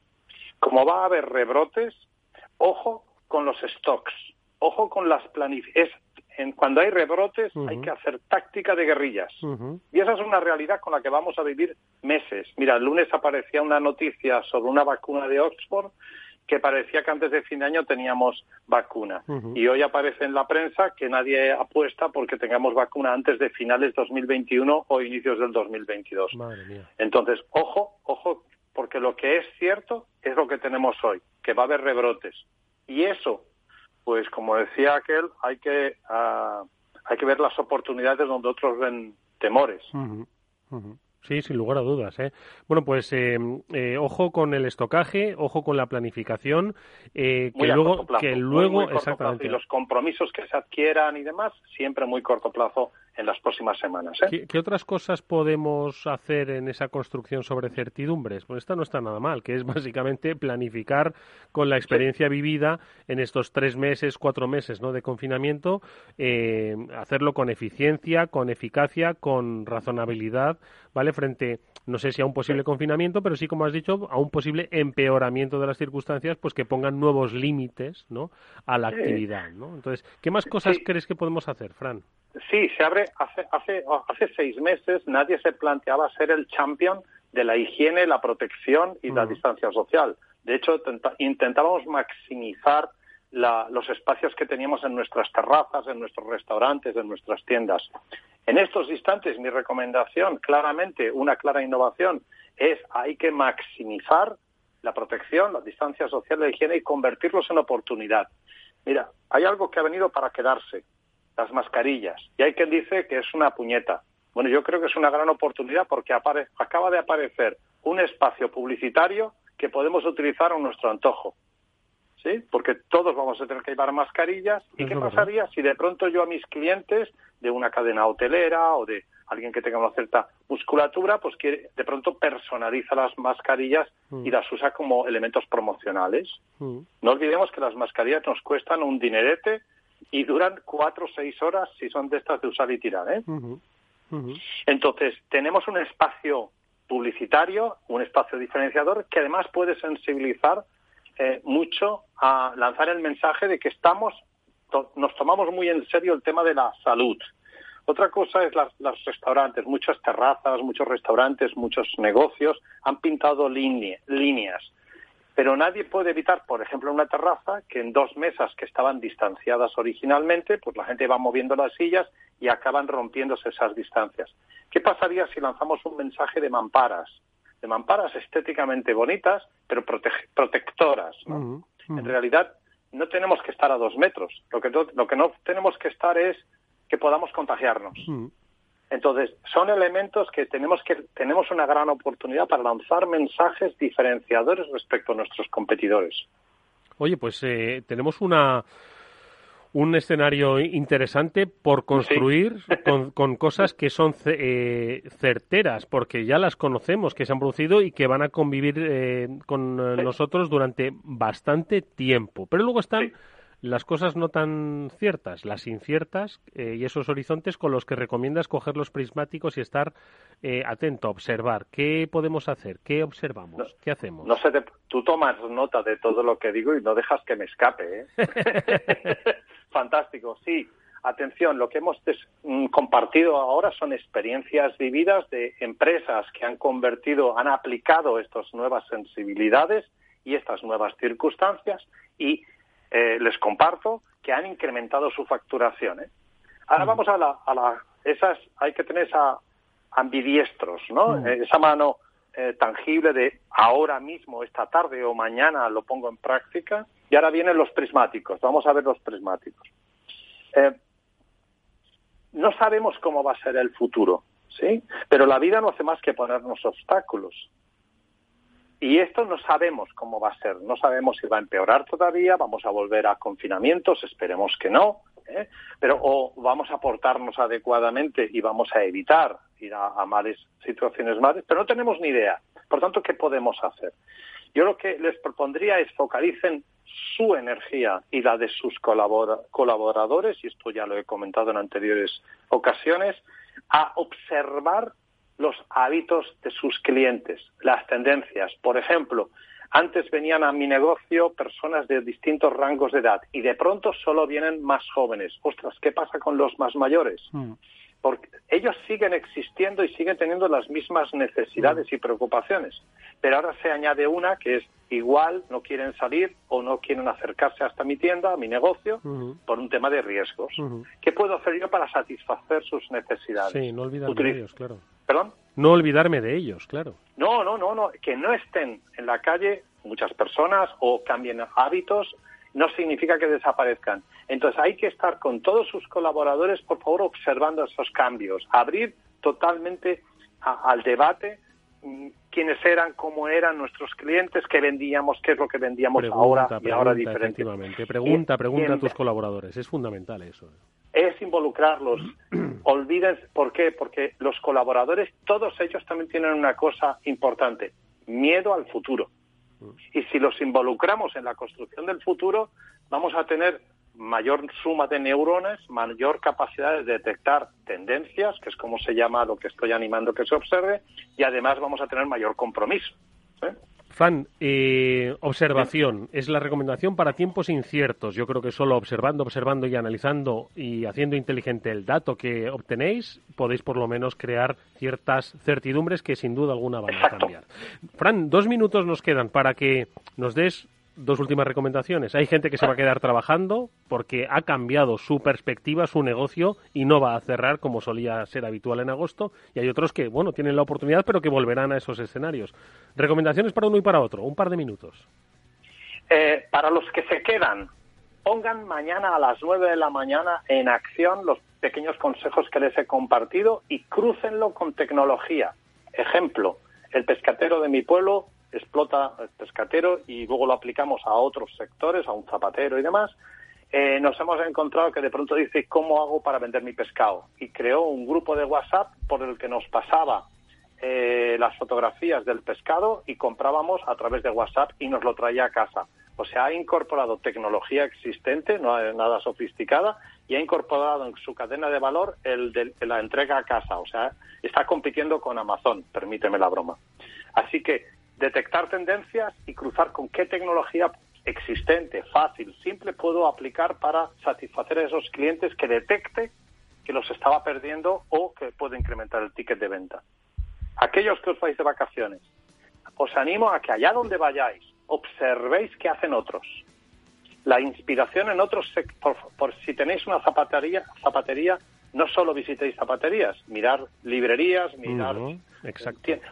Como va a haber rebrotes, ojo con los stocks, ojo con las planificaciones. Cuando hay rebrotes hay que hacer táctica de guerrillas. Y esa es una realidad con la que vamos a vivir meses. Mira, el lunes aparecía una noticia sobre una vacuna de Oxford que parecía que antes de fin de año teníamos vacuna. Y hoy aparece en la prensa que nadie apuesta porque tengamos vacuna antes de finales 2021 o inicios del 2022. Entonces, ojo, ojo, porque lo que es cierto es lo que tenemos hoy, que va a haber rebrotes. Y eso, pues como decía aquel, hay que, uh, hay que ver las oportunidades donde otros ven temores. Sí, sin lugar a dudas. ¿eh? Bueno, pues eh, eh, ojo con el estocaje, ojo con la planificación, eh, que, luego, que luego, exactamente. y los compromisos que se adquieran y demás, siempre muy corto plazo en las próximas semanas. ¿eh? ¿Qué, otras cosas podemos hacer en esa construcción sobre certidumbres? Pues esta no está nada mal, que es básicamente planificar con la experiencia vivida en estos tres meses, cuatro meses ¿no? de confinamiento, eh, hacerlo con eficiencia, con eficacia, con razonabilidad, ¿vale? Frente, no sé si a un posible confinamiento, pero sí, como has dicho, a un posible empeoramiento de las circunstancias, pues que pongan nuevos límites, ¿no? A la actividad, ¿no? Entonces, ¿qué más cosas crees que podemos hacer, Fran? Sí, se abre hace, hace, hace seis meses nadie se planteaba ser el champion de la higiene, la protección y la distancia social. De hecho, intentábamos maximizar los espacios que teníamos en nuestras terrazas, en nuestros restaurantes, en nuestras tiendas. En estos instantes, mi recomendación, claramente, una clara innovación, es hay que maximizar la protección, la distancia social, la higiene y convertirlos en oportunidad. Mira, hay algo que ha venido para quedarse las mascarillas. Y hay quien dice que es una puñeta. Bueno, yo creo que es una gran oportunidad porque acaba de aparecer un espacio publicitario que podemos utilizar a nuestro antojo. ¿Sí? Porque todos vamos a tener que llevar mascarillas. ¿Y qué pasaría si de pronto yo a mis clientes de una cadena hotelera o de alguien que tenga una cierta musculatura, pues quiere, de pronto personaliza las mascarillas Mm. y las usa como elementos promocionales. Mm. No olvidemos que las mascarillas nos cuestan un dinerete y duran cuatro o seis horas si son de estas de usar y tirar. ¿eh? Entonces, tenemos un espacio publicitario, un espacio diferenciador que además puede sensibilizar eh, mucho a lanzar el mensaje de que estamos, to- nos tomamos muy en serio el tema de la salud. Otra cosa es las, los restaurantes, muchas terrazas, muchos restaurantes, muchos negocios han pintado línea- líneas. Pero nadie puede evitar, por ejemplo, en una terraza, que en dos mesas que estaban distanciadas originalmente, pues la gente va moviendo las sillas y acaban rompiéndose esas distancias. ¿Qué pasaría si lanzamos un mensaje de mamparas? De mamparas estéticamente bonitas, pero protectoras. ¿no? En realidad, no tenemos que estar a dos metros. Lo que, no, lo que no tenemos que estar es que podamos contagiarnos. Entonces, son elementos que tenemos que tenemos una gran oportunidad para lanzar mensajes diferenciadores respecto a nuestros competidores. Oye, pues eh, tenemos una un escenario interesante por construir con, con cosas que son eh, certeras, porque ya las conocemos, que se han producido y que van a convivir eh, con eh, nosotros durante bastante tiempo. Pero luego están las cosas no tan ciertas, las inciertas eh, y esos horizontes con los que recomiendas coger los prismáticos y estar eh, atento, observar. ¿Qué podemos hacer? ¿Qué observamos? ¿Qué hacemos? No sé, tú tomas nota de todo lo que digo y no dejas que me escape. ¿eh? Fantástico, sí. Atención, lo que hemos des- mm, compartido ahora son experiencias vividas de empresas que han convertido, han aplicado estas nuevas sensibilidades y estas nuevas circunstancias y eh, les comparto que han incrementado su facturación. ¿eh? Ahora vamos a la, a la, esas, hay que tener esa ambidiestros, ¿no? Mm. Eh, esa mano tangible de ahora mismo, esta tarde o mañana lo pongo en práctica. Y ahora vienen los prismáticos. Vamos a ver los prismáticos. No sabemos cómo va a ser el futuro, ¿sí? Pero la vida no hace más que ponernos obstáculos. Y esto no sabemos cómo va a ser. No sabemos si va a empeorar todavía, vamos a volver a confinamientos, esperemos que no. ¿eh? Pero o vamos a portarnos adecuadamente y vamos a evitar ir a, a situaciones malas, pero no tenemos ni idea. Por tanto, ¿qué podemos hacer? Yo lo que les propondría es focalicen su energía y la de sus colabora- colaboradores, y esto ya lo he comentado en anteriores ocasiones, a observar los hábitos de sus clientes, las tendencias. Por ejemplo, antes venían a mi negocio personas de distintos rangos de edad y de pronto solo vienen más jóvenes. Ostras, ¿qué pasa con los más mayores? Porque ellos siguen existiendo y siguen teniendo las mismas necesidades y preocupaciones. Pero ahora se añade una que es igual, no quieren salir o no quieren acercarse hasta mi tienda, a mi negocio, por un tema de riesgos. Ujú. ¿Qué puedo hacer yo para satisfacer sus necesidades? Sí, no olvidarme Utiliz- de ellos, claro. ¿Perdón? No olvidarme de ellos, claro. No, no, no, no, que no estén en la calle muchas personas o cambien hábitos no significa que desaparezcan. Entonces hay que estar con todos sus colaboradores, por favor, observando esos cambios, abrir totalmente a- al debate mm, quiénes eran, cómo eran nuestros clientes, qué vendíamos, qué es lo que vendíamos ahora y ahora diferente. Pregunta, pregunta a tus colaboradores. Es fundamental eso. es involucrarlos. Olviden, ¿por qué? Porque los colaboradores, todos ellos también tienen una cosa importante, miedo al futuro. Y si los involucramos en la construcción del futuro, vamos a tener mayor suma de neuronas, mayor capacidad de detectar tendencias, que es como se llama lo que estoy animando que se observe, y además vamos a tener mayor compromiso. ¿eh? Fran, eh, observación es la recomendación para tiempos inciertos. Yo creo que solo observando, observando y analizando y haciendo inteligente el dato que obtenéis, podéis por lo menos crear ciertas certidumbres que sin duda alguna van a cambiar. Fran, dos minutos nos quedan para que nos des dos últimas recomendaciones. Hay gente que se va a quedar trabajando porque ha cambiado su perspectiva, su negocio y no va a cerrar como solía ser habitual en agosto. Y hay otros que, bueno, tienen la oportunidad pero que volverán a esos escenarios. Recomendaciones para uno y para otro. Un par de minutos. Eh, para los que se quedan, pongan mañana a las 9 de la mañana en acción los pequeños consejos que les he compartido y crúcenlo con tecnología. Ejemplo, el pescatero de mi pueblo explota el pescatero y luego lo aplicamos a otros sectores, a un zapatero y demás, eh, nos hemos encontrado que de pronto dice, ¿cómo hago para vender mi pescado? Y creó un grupo de WhatsApp por el que nos pasaba eh, las fotografías del pescado y comprábamos a través de WhatsApp y nos lo traía a casa. O sea, ha incorporado tecnología existente, no nada sofisticada, y ha incorporado en su cadena de valor el de la entrega a casa. O sea, está compitiendo con Amazon, permíteme la broma. Así que detectar tendencias y cruzar con qué tecnología existente, fácil, simple puedo aplicar para satisfacer a esos clientes que detecte que los estaba perdiendo o que puede incrementar el ticket de venta. Aquellos que os vais de vacaciones, os animo a que allá donde vayáis observéis qué hacen otros. La inspiración en otros, por, por si tenéis una zapatería, zapatería, no solo visitéis zapaterías, mirar librerías, mirar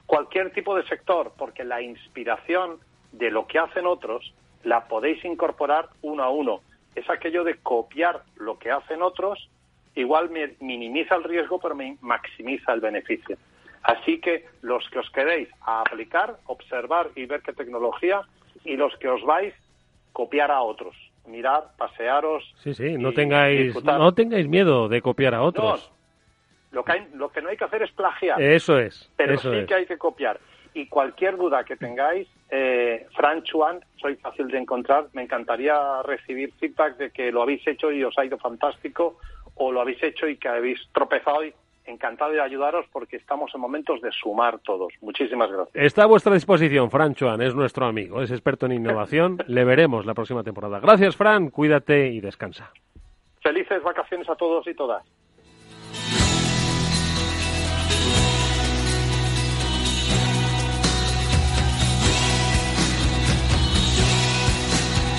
cualquier tipo de sector, porque la inspiración de lo que hacen otros la podéis incorporar uno a uno. Es aquello de copiar lo que hacen otros, igual minimiza el riesgo, pero maximiza el beneficio. Así que los que os queréis a aplicar, observar y ver qué tecnología, y los que os vais, copiar a otros. Mirar, pasearos. Sí, sí, no tengáis, no tengáis miedo de copiar a otros. lo, que lo que no hay que hacer es plagiar. Eso es. Pero sí que hay que copiar. Y cualquier duda que tengáis, eh, Fran Chuan, soy fácil de encontrar. Me encantaría recibir feedback de que lo habéis hecho y os ha ido fantástico, o lo habéis hecho y que habéis tropezado y encantado de ayudaros porque estamos en momentos de sumar todos. Muchísimas gracias. Está a vuestra disposición, Fran Chuan, es nuestro amigo, es experto en innovación. Le veremos la próxima temporada. Gracias, Fran, cuídate y descansa. Felices vacaciones a todos y todas.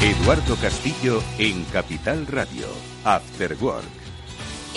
Eduardo Castillo en Capital Radio, After Work.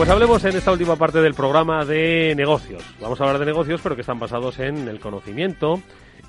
Pues hablemos en esta última parte del programa de negocios. Vamos a hablar de negocios, pero que están basados en el conocimiento,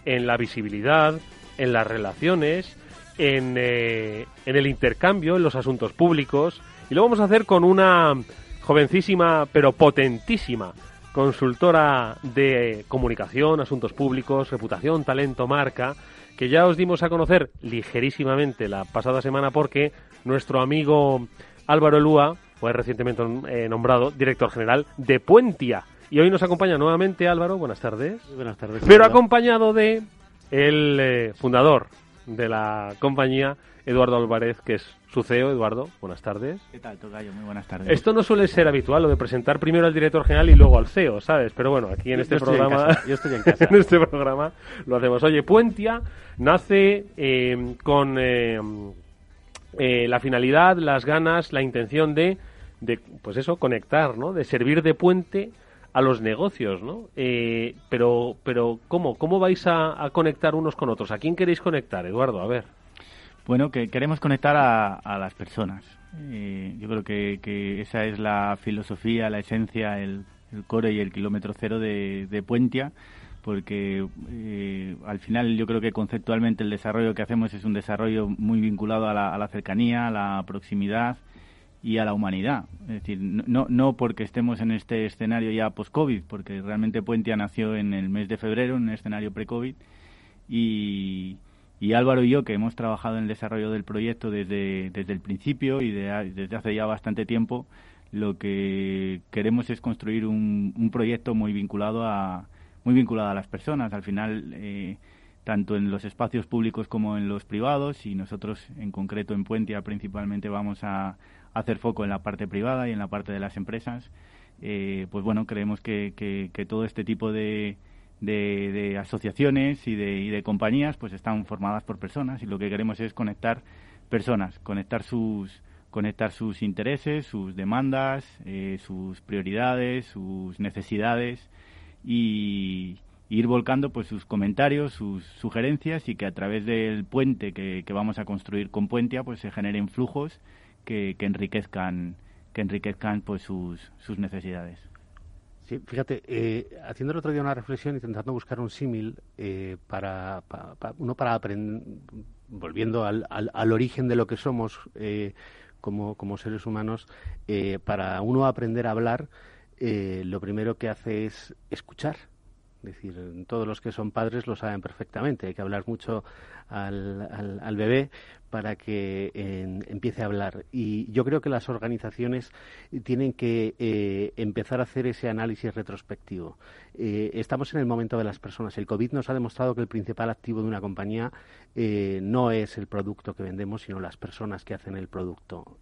en la visibilidad, en las relaciones, en, eh, en el intercambio, en los asuntos públicos. Y lo vamos a hacer con una jovencísima, pero potentísima consultora de comunicación, asuntos públicos, reputación, talento, marca, que ya os dimos a conocer ligerísimamente la pasada semana porque nuestro amigo Álvaro Lúa fue recientemente eh, nombrado director general de Puentia. Y hoy nos acompaña nuevamente Álvaro, buenas tardes. Buenas tardes. Pero acompañado de el eh, fundador de la compañía, Eduardo Álvarez, que es su CEO. Eduardo, buenas tardes. ¿Qué tal, Tocayo? Muy buenas tardes. Esto no suele ser habitual, lo de presentar primero al director general y luego al CEO, ¿sabes? Pero bueno, aquí en este programa... yo estoy en casa. en este programa lo hacemos. Oye, Puentia nace eh, con la finalidad, las ganas, la intención de de, pues eso, conectar, ¿no? De servir de puente a los negocios, ¿no? Eh, pero, pero ¿cómo? ¿Cómo vais a, conectar unos con otros? ¿A quién queréis conectar, Eduardo? A ver. Bueno, que queremos conectar a, las personas. Eh, yo creo que, esa es la filosofía, la esencia, el, core y el kilómetro cero de, de Puentia, porque eh, al final yo creo que conceptualmente el desarrollo que hacemos es un desarrollo muy vinculado a la, a la cercanía, a la proximidad, y a la humanidad. Es decir, no, no porque estemos en este escenario ya post-COVID, porque realmente Puentia nació en el mes de febrero, en un escenario pre-COVID, y, y, Álvaro y yo, que hemos trabajado en el desarrollo del proyecto desde, desde el principio y desde hace ya bastante tiempo, lo que queremos es construir un, un proyecto muy vinculado a muy vinculado a las personas. Al final, eh, tanto en los espacios públicos como en los privados y nosotros en concreto en Puentia principalmente vamos a hacer foco en la parte privada y en la parte de las empresas. Eh, pues bueno, creemos que, que, todo este tipo de, de, asociaciones y de, y de compañías pues están formadas por personas y lo que queremos es conectar personas, conectar sus conectar sus intereses, sus demandas, eh, sus prioridades, sus necesidades y, ir volcando pues sus comentarios, sus sugerencias y que a través del puente que, vamos a construir con Puentia pues se generen flujos que, que enriquezcan que enriquezcan pues sus, sus necesidades. Sí, fíjate, eh, haciendo el otro día una reflexión, intentando buscar un símil eh, para, uno para aprender, volviendo al, al, origen de lo que somos eh, como, como, seres humanos, eh, para uno aprender a hablar, lo primero que hace es escuchar es decir, todos los que son padres lo saben perfectamente. Hay que hablar mucho al, al, bebé para que empiece a hablar. Y yo creo que las organizaciones tienen que eh, empezar a hacer ese análisis retrospectivo. Eh, estamos en el momento de las personas. El COVID nos ha demostrado que el principal activo de una compañía eh, no es el producto que vendemos, sino las personas que hacen el producto.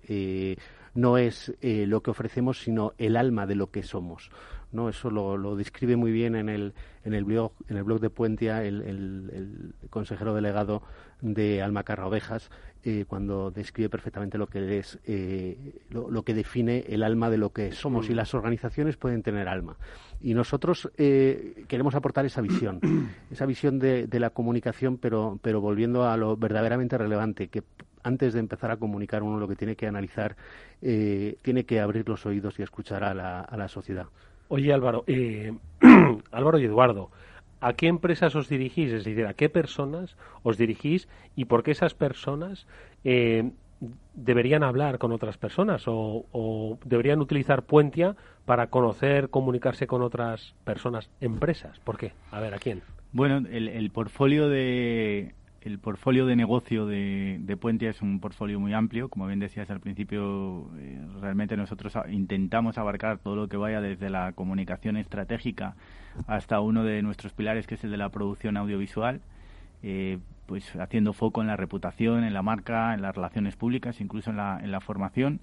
no es lo que ofrecemos, sino el alma de lo que somos. ¿No? Eso lo, lo, describe muy bien en el, en el, blog, en el blog de Puentia el, el, consejero delegado de Almacarra Ovejas, eh, cuando describe perfectamente lo que es, eh, lo, que define el alma de lo que somos. Y mm. las organizaciones pueden tener alma. Y nosotros eh, queremos aportar esa visión, esa visión de, de la comunicación, pero, pero volviendo a lo verdaderamente relevante, que antes de empezar a comunicar uno lo que tiene que analizar, tiene que abrir los oídos y escuchar a la, a la sociedad. Oye Álvaro, eh, Álvaro y Eduardo, ¿a qué empresas os dirigís? Es decir, ¿a qué personas os dirigís y por qué esas personas eh, deberían hablar con otras personas o, deberían utilizar Puentia para conocer, comunicarse con otras personas, empresas? ¿Por qué? A ver, ¿a quién? Bueno, el portfolio de, el portfolio de negocio de, de Puente es un portfolio muy amplio. Como bien decías al principio, eh, realmente nosotros intentamos abarcar todo lo que vaya desde la comunicación estratégica hasta uno de nuestros pilares, que es el de la producción audiovisual. Eh, pues haciendo foco en la reputación, en la marca, en las relaciones públicas, incluso en la, en la formación.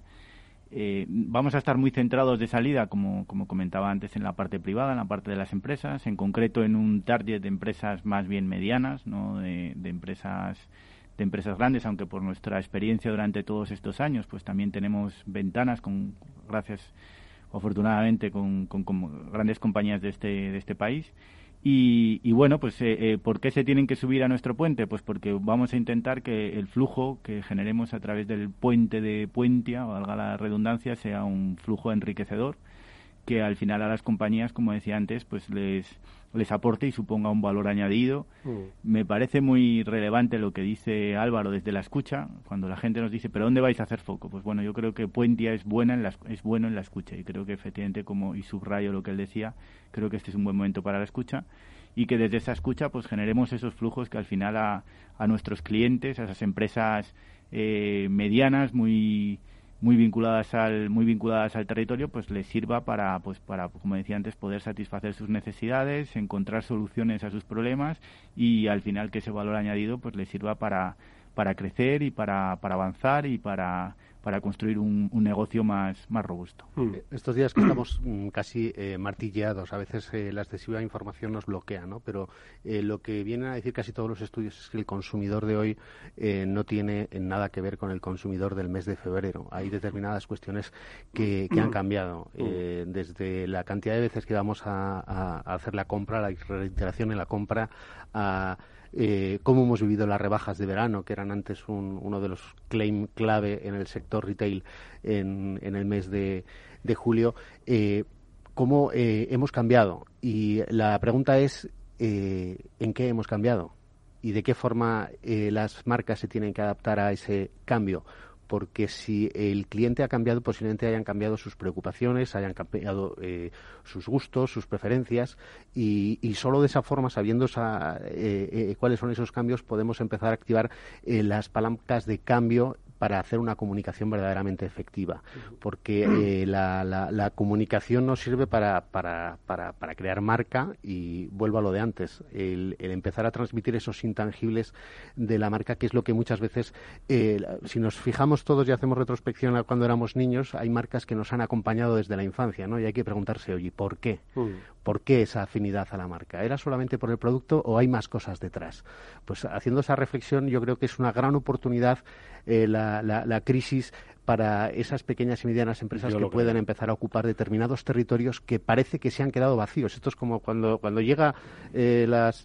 Eh, vamos a estar muy centrados de salida, como, como comentaba antes, en la parte privada, en la parte de las empresas, en concreto en un target de empresas más bien medianas, no de, empresas de empresas grandes, aunque por nuestra experiencia durante todos estos años, pues también tenemos ventanas con gracias afortunadamente con, con, con grandes compañías de este de este país y, bueno, pues eh, eh, ¿por qué se tienen que subir a nuestro puente? Pues porque vamos a intentar que el flujo que generemos a través del puente de Puentia, valga la redundancia, sea un flujo enriquecedor que al final a las compañías, como decía antes, pues les, les aporte y suponga un valor añadido. Mm. Me parece muy relevante lo que dice Álvaro desde la escucha, cuando la gente nos dice, ¿pero dónde vais a hacer foco? Pues bueno, yo creo que Puentia es, buena en la, es bueno en la escucha y creo que efectivamente, como y subrayo lo que él decía, creo que este es un buen momento para la escucha y que desde esa escucha pues generemos esos flujos que al final a, a nuestros clientes, a esas empresas eh, medianas, muy muy vinculadas al muy vinculadas al territorio pues les sirva para pues para como decía antes poder satisfacer sus necesidades encontrar soluciones a sus problemas y al final que ese valor añadido pues les sirva para para crecer y para, para avanzar y para para construir un, negocio más, más robusto. Hmm. Eh, estos días que estamos mm, casi eh, martilleados, a veces eh, la excesiva información nos bloquea, ¿no? Pero lo que vienen a decir casi todos los estudios es que el consumidor de hoy no tiene nada que ver con el consumidor del mes de febrero. Hay determinadas cuestiones que, han cambiado, hmm. desde la cantidad de veces que vamos a, a hacer la compra, la reiteración en la compra, a eh, cómo hemos vivido las rebajas de verano, que eran antes uno de los claim clave en el sector retail en, el mes de, julio, eh, cómo eh, hemos cambiado. Y la pregunta es, eh, ¿en qué hemos cambiado? ¿Y de qué forma las marcas se tienen que adaptar a ese cambio? Porque si el cliente ha cambiado, posiblemente hayan cambiado sus preocupaciones, hayan cambiado eh, sus gustos, sus preferencias, y, solo de esa forma, sabiendo eh, eh, cuáles son esos cambios, podemos empezar a activar las palancas de cambio para hacer una comunicación verdaderamente efectiva, porque eh, la, la, comunicación nos sirve para, para, para, para, crear marca y vuelvo a lo de antes, el, empezar a transmitir esos intangibles de la marca, que es lo que muchas veces, eh, si nos fijamos todos y hacemos retrospección a cuando éramos niños, hay marcas que nos han acompañado desde la infancia, ¿no? Y hay que preguntarse, oye, ¿por qué? ¿Por qué esa afinidad a la marca? ¿Era solamente por el producto o hay más cosas detrás? Pues haciendo esa reflexión, yo creo que es una gran oportunidad eh, la, la, crisis para esas pequeñas y medianas empresas que pueden empezar a ocupar determinados territorios que parece que se han quedado vacíos. Esto es como cuando, cuando llega eh, las,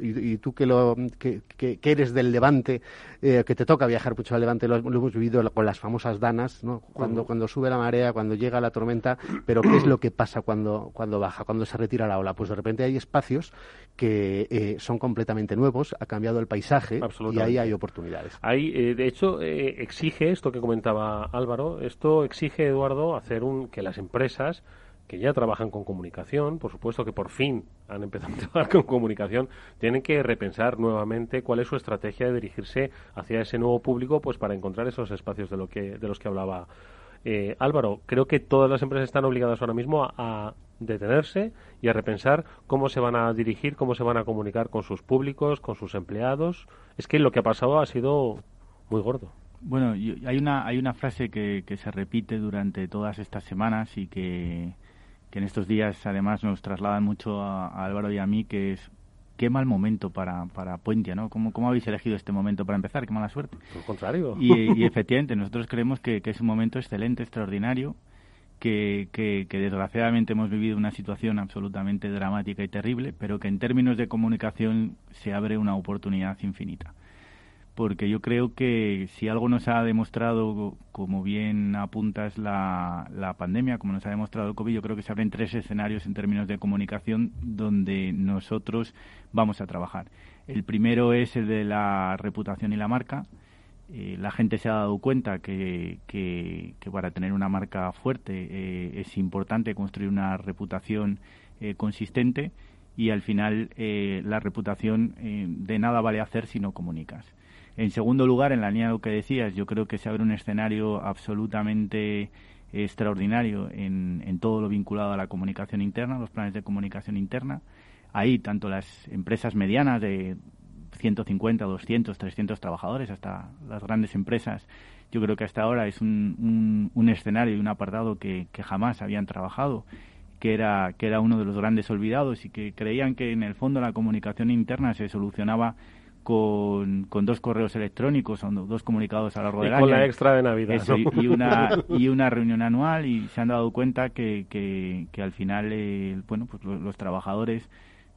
y, tú que, lo, que, que, eres del Levante, eh, que te toca viajar mucho al Levante, lo, hemos vivido con las famosas danas, ¿no? cuando, cuando sube la marea, cuando llega la tormenta, pero ¿qué es lo que pasa cuando, cuando baja, cuando se retira la ola? Pues de repente hay espacios que eh, son completamente nuevos, ha cambiado el paisaje y ahí hay oportunidades. Hay, de hecho, exige esto que comentaba Álvaro, esto exige, Eduardo, hacer un que las empresas que ya trabajan con comunicación, por supuesto que por fin han empezado a trabajar con comunicación, tienen que repensar nuevamente cuál es su estrategia de dirigirse hacia ese nuevo público, pues para encontrar esos espacios de lo que de los que hablaba eh, Álvaro. Creo que todas las empresas están obligadas ahora mismo a, detenerse y a repensar cómo se van a dirigir, cómo se van a comunicar con sus públicos, con sus empleados. Es que lo que ha pasado ha sido muy gordo. Bueno, hay una hay una frase que, que se repite durante todas estas semanas y que, que en estos días además nos trasladan mucho a, Álvaro y a mí, que es qué mal momento para, para Puentia, ¿no? ¿Cómo, ¿Cómo habéis elegido este momento para empezar? Qué mala suerte. Por contrario. Y, efectivamente, nosotros creemos que, que, es un momento excelente, extraordinario, que, que, que, desgraciadamente hemos vivido una situación absolutamente dramática y terrible, pero que en términos de comunicación se abre una oportunidad infinita porque yo creo que si algo nos ha demostrado, como bien apuntas la, la pandemia, como nos ha demostrado el COVID, yo creo que se abren tres escenarios en términos de comunicación donde nosotros vamos a trabajar. El primero es el de la reputación y la marca. Eh, la gente se ha dado cuenta que, que, para tener una marca fuerte eh, es importante construir una reputación eh, consistente y al final la reputación de nada vale hacer si no comunicas. En segundo lugar, en la línea de lo que decías, yo creo que se abre un escenario absolutamente extraordinario en, en todo lo vinculado a la comunicación interna, los planes de comunicación interna. Ahí, tanto las empresas medianas de 150, 200, 300 trabajadores, hasta las grandes empresas, yo creo que hasta ahora es un, un, escenario y un apartado que, que, jamás habían trabajado, que era, que era uno de los grandes olvidados y que creían que en el fondo la comunicación interna se solucionaba con, con dos correos electrónicos, son dos comunicados a lo largo del año. Con la extra de Navidad. y, una, y una reunión anual y se han dado cuenta que, que, que al final, eh, bueno, pues los, trabajadores,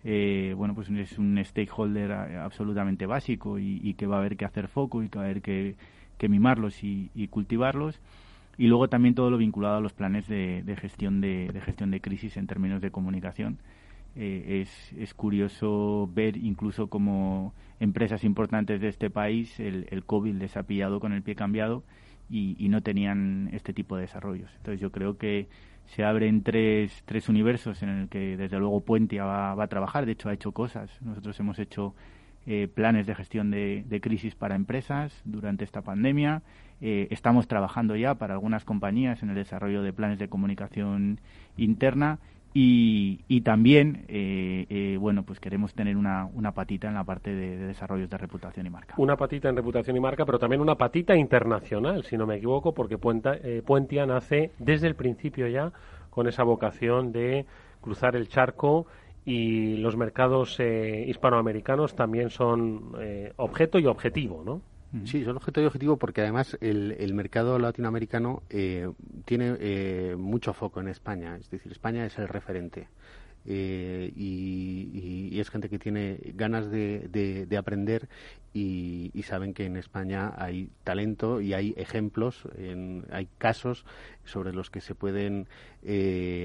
eh, bueno, pues es un stakeholder absolutamente básico y, que va a haber que hacer foco y que va a haber que, que mimarlos y, cultivarlos y luego también todo lo vinculado a los planes de, de gestión de, de, gestión de crisis en términos de comunicación eh, es, es, curioso ver incluso como empresas importantes de este país el, el COVID les ha pillado con el pie cambiado y, y, no tenían este tipo de desarrollos. Entonces yo creo que se abren tres, tres universos en el que desde luego Puentia va, va a trabajar. De hecho ha hecho cosas. Nosotros hemos hecho eh, planes de gestión de, de, crisis para empresas durante esta pandemia. Eh, estamos trabajando ya para algunas compañías en el desarrollo de planes de comunicación interna y, también, eh, eh, bueno, pues queremos tener una, una patita en la parte de, de, desarrollos de reputación y marca. Una patita en reputación y marca, pero también una patita internacional, si no me equivoco, porque eh, Puentia nace desde el principio ya con esa vocación de cruzar el charco y los mercados hispanoamericanos también son objeto y objetivo, ¿no? Sí, son objeto y objetivo porque además el, el mercado latinoamericano eh, tiene eh, mucho foco en España. Es decir, España es el referente. Eh, y, es gente que tiene ganas de, de, aprender y, saben que en España hay talento y hay ejemplos, hay casos sobre los que se pueden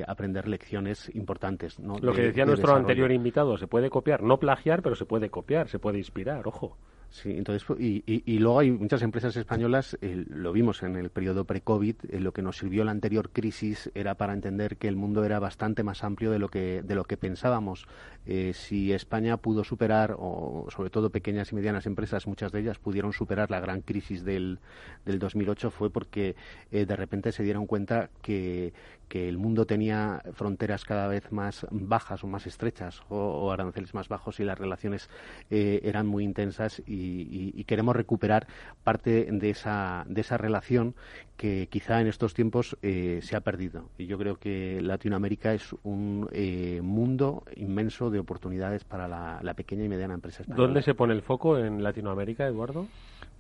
aprender lecciones importantes. Lo que decía nuestro anterior invitado, se puede copiar, no plagiar, pero se puede copiar, se puede inspirar, ojo. Sí, entonces, y, y, luego hay muchas empresas españolas, eh, lo vimos en el periodo pre-COVID, eh, lo que nos sirvió la anterior crisis era para entender que el mundo era bastante más amplio de lo que, de lo que pensábamos. Eh, si España pudo superar, o sobre todo pequeñas y medianas empresas, muchas de ellas pudieron superar la gran crisis del, del 2008, fue porque de repente se dieron cuenta que, que el mundo tenía fronteras cada vez más bajas o más estrechas o, aranceles más bajos y las relaciones eh, eran muy intensas y, queremos recuperar parte de esa, de esa relación que quizá en estos tiempos eh, se ha perdido. Y yo creo que Latinoamérica es un eh, mundo inmenso de oportunidades para la, la pequeña y mediana empresa española. ¿Dónde se pone el foco en Latinoamérica, Eduardo?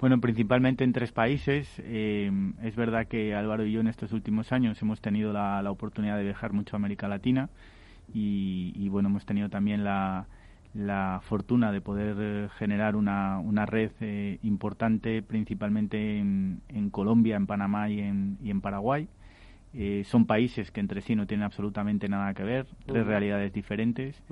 Bueno, principalmente en tres países. Eh, es verdad que Álvaro y yo en estos últimos años hemos tenido la, oportunidad de viajar mucho a América Latina y, bueno, hemos tenido también la, fortuna de poder eh, generar una, una red eh, importante principalmente en, en, Colombia, en Panamá y en, y en Paraguay. Eh, son países que entre sí no tienen absolutamente nada que ver, tres realidades diferentes.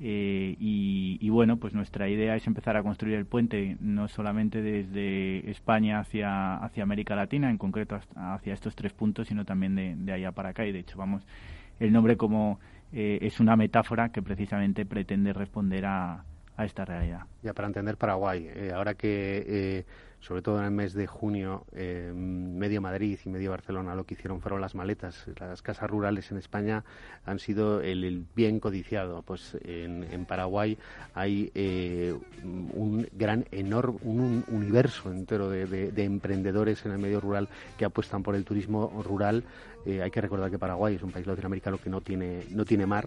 Eh, y, bueno, pues nuestra idea es empezar a construir el puente no solamente desde España hacia, hacia América Latina, en concreto hacia estos tres puntos, sino también de, allá para acá. Y de hecho, vamos, el nombre como eh, es una metáfora que precisamente pretende responder a, a esta realidad. Ya para entender Paraguay, ahora que sobre todo en el mes de junio, eh, medio Madrid y medio Barcelona lo que hicieron fueron las maletas. Las casas rurales en España han sido el, bien codiciado. Pues en, Paraguay hay eh, un gran, enorme, un, universo entero de, emprendedores en el medio rural que apuestan por el turismo rural. Eh, hay que recordar que Paraguay es un país latinoamericano que no tiene, no tiene mar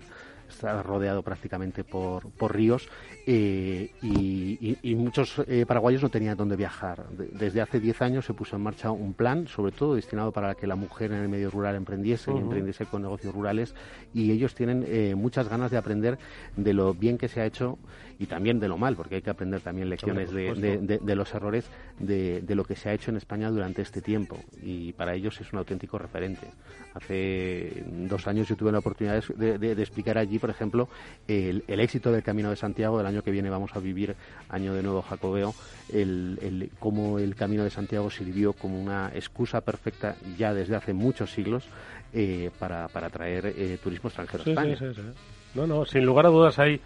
está rodeado prácticamente por, por ríos eh, y, muchos eh, paraguayos no tenían dónde viajar. desde hace 10 años se puso en marcha un plan, sobre todo destinado para que la mujer en el medio rural emprendiese y emprendiese con negocios rurales y ellos tienen eh, muchas ganas de aprender de lo bien que se ha hecho y también de lo mal, porque hay que aprender también lecciones de, de, los errores de, lo que se ha hecho en España durante este tiempo y para ellos es un auténtico referente. Hace dos años yo tuve la oportunidad de, explicar allí, por ejemplo, el, éxito del Camino de Santiago. Del año que viene vamos a vivir año de nuevo jacobeo, el, cómo el Camino de Santiago sirvió como una excusa perfecta ya desde hace muchos siglos eh, para, para traer eh, turismo extranjero a España. no, no, sin lugar a dudas hay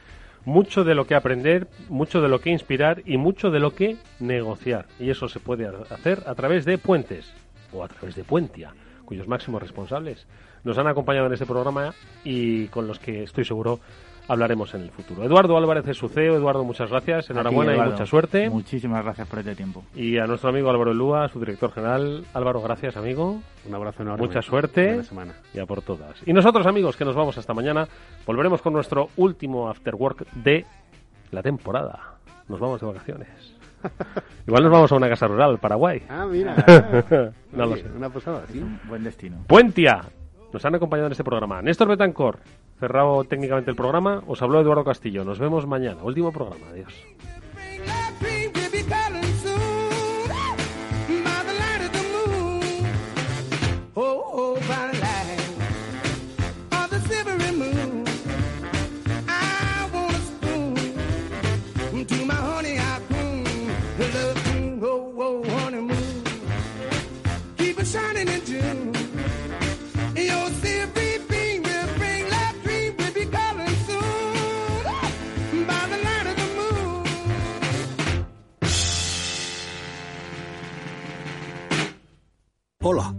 mucho de lo que aprender, mucho de lo que inspirar y mucho de lo que negociar. Y eso se puede hacer a través de puentes o a través de Puentia, cuyos máximos responsables nos han acompañado en este programa y con los que estoy seguro hablaremos en el futuro. Eduardo Álvarez es su CEO. Eduardo, muchas gracias. Enhorabuena y mucha suerte. Muchísimas gracias por este tiempo. Y a nuestro amigo Álvaro Lúa, su director general. Álvaro, gracias, amigo. Un abrazo enorme. Mucha suerte. Semana. Y a por todas. Y nosotros, amigos, que nos vamos hasta mañana, volveremos con nuestro último After Work de la temporada. Nos vamos de vacaciones. Igual nos vamos a una casa rural, Paraguay. Ah, mira. no lo sé. Una posada, sí. buen destino. Puentia. Nos han acompañado en este programa. Néstor Betancor, cerrado técnicamente el programa, os habló Eduardo Castillo. Nos vemos mañana. Último programa. Adiós. Hola,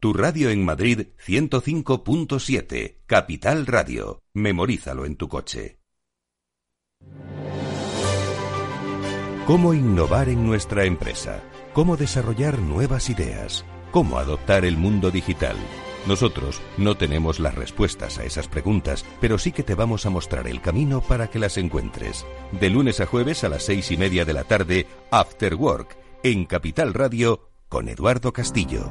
Tu radio en Madrid 105.7, Capital Radio. Memorízalo en tu coche. ¿Cómo innovar en nuestra empresa? ¿Cómo desarrollar nuevas ideas? ¿Cómo adoptar el mundo digital? Nosotros no tenemos las respuestas a esas preguntas, pero sí que te vamos a mostrar el camino para que las encuentres. De lunes a jueves a las seis y media de la tarde, After Work, en Capital Radio, con Eduardo Castillo.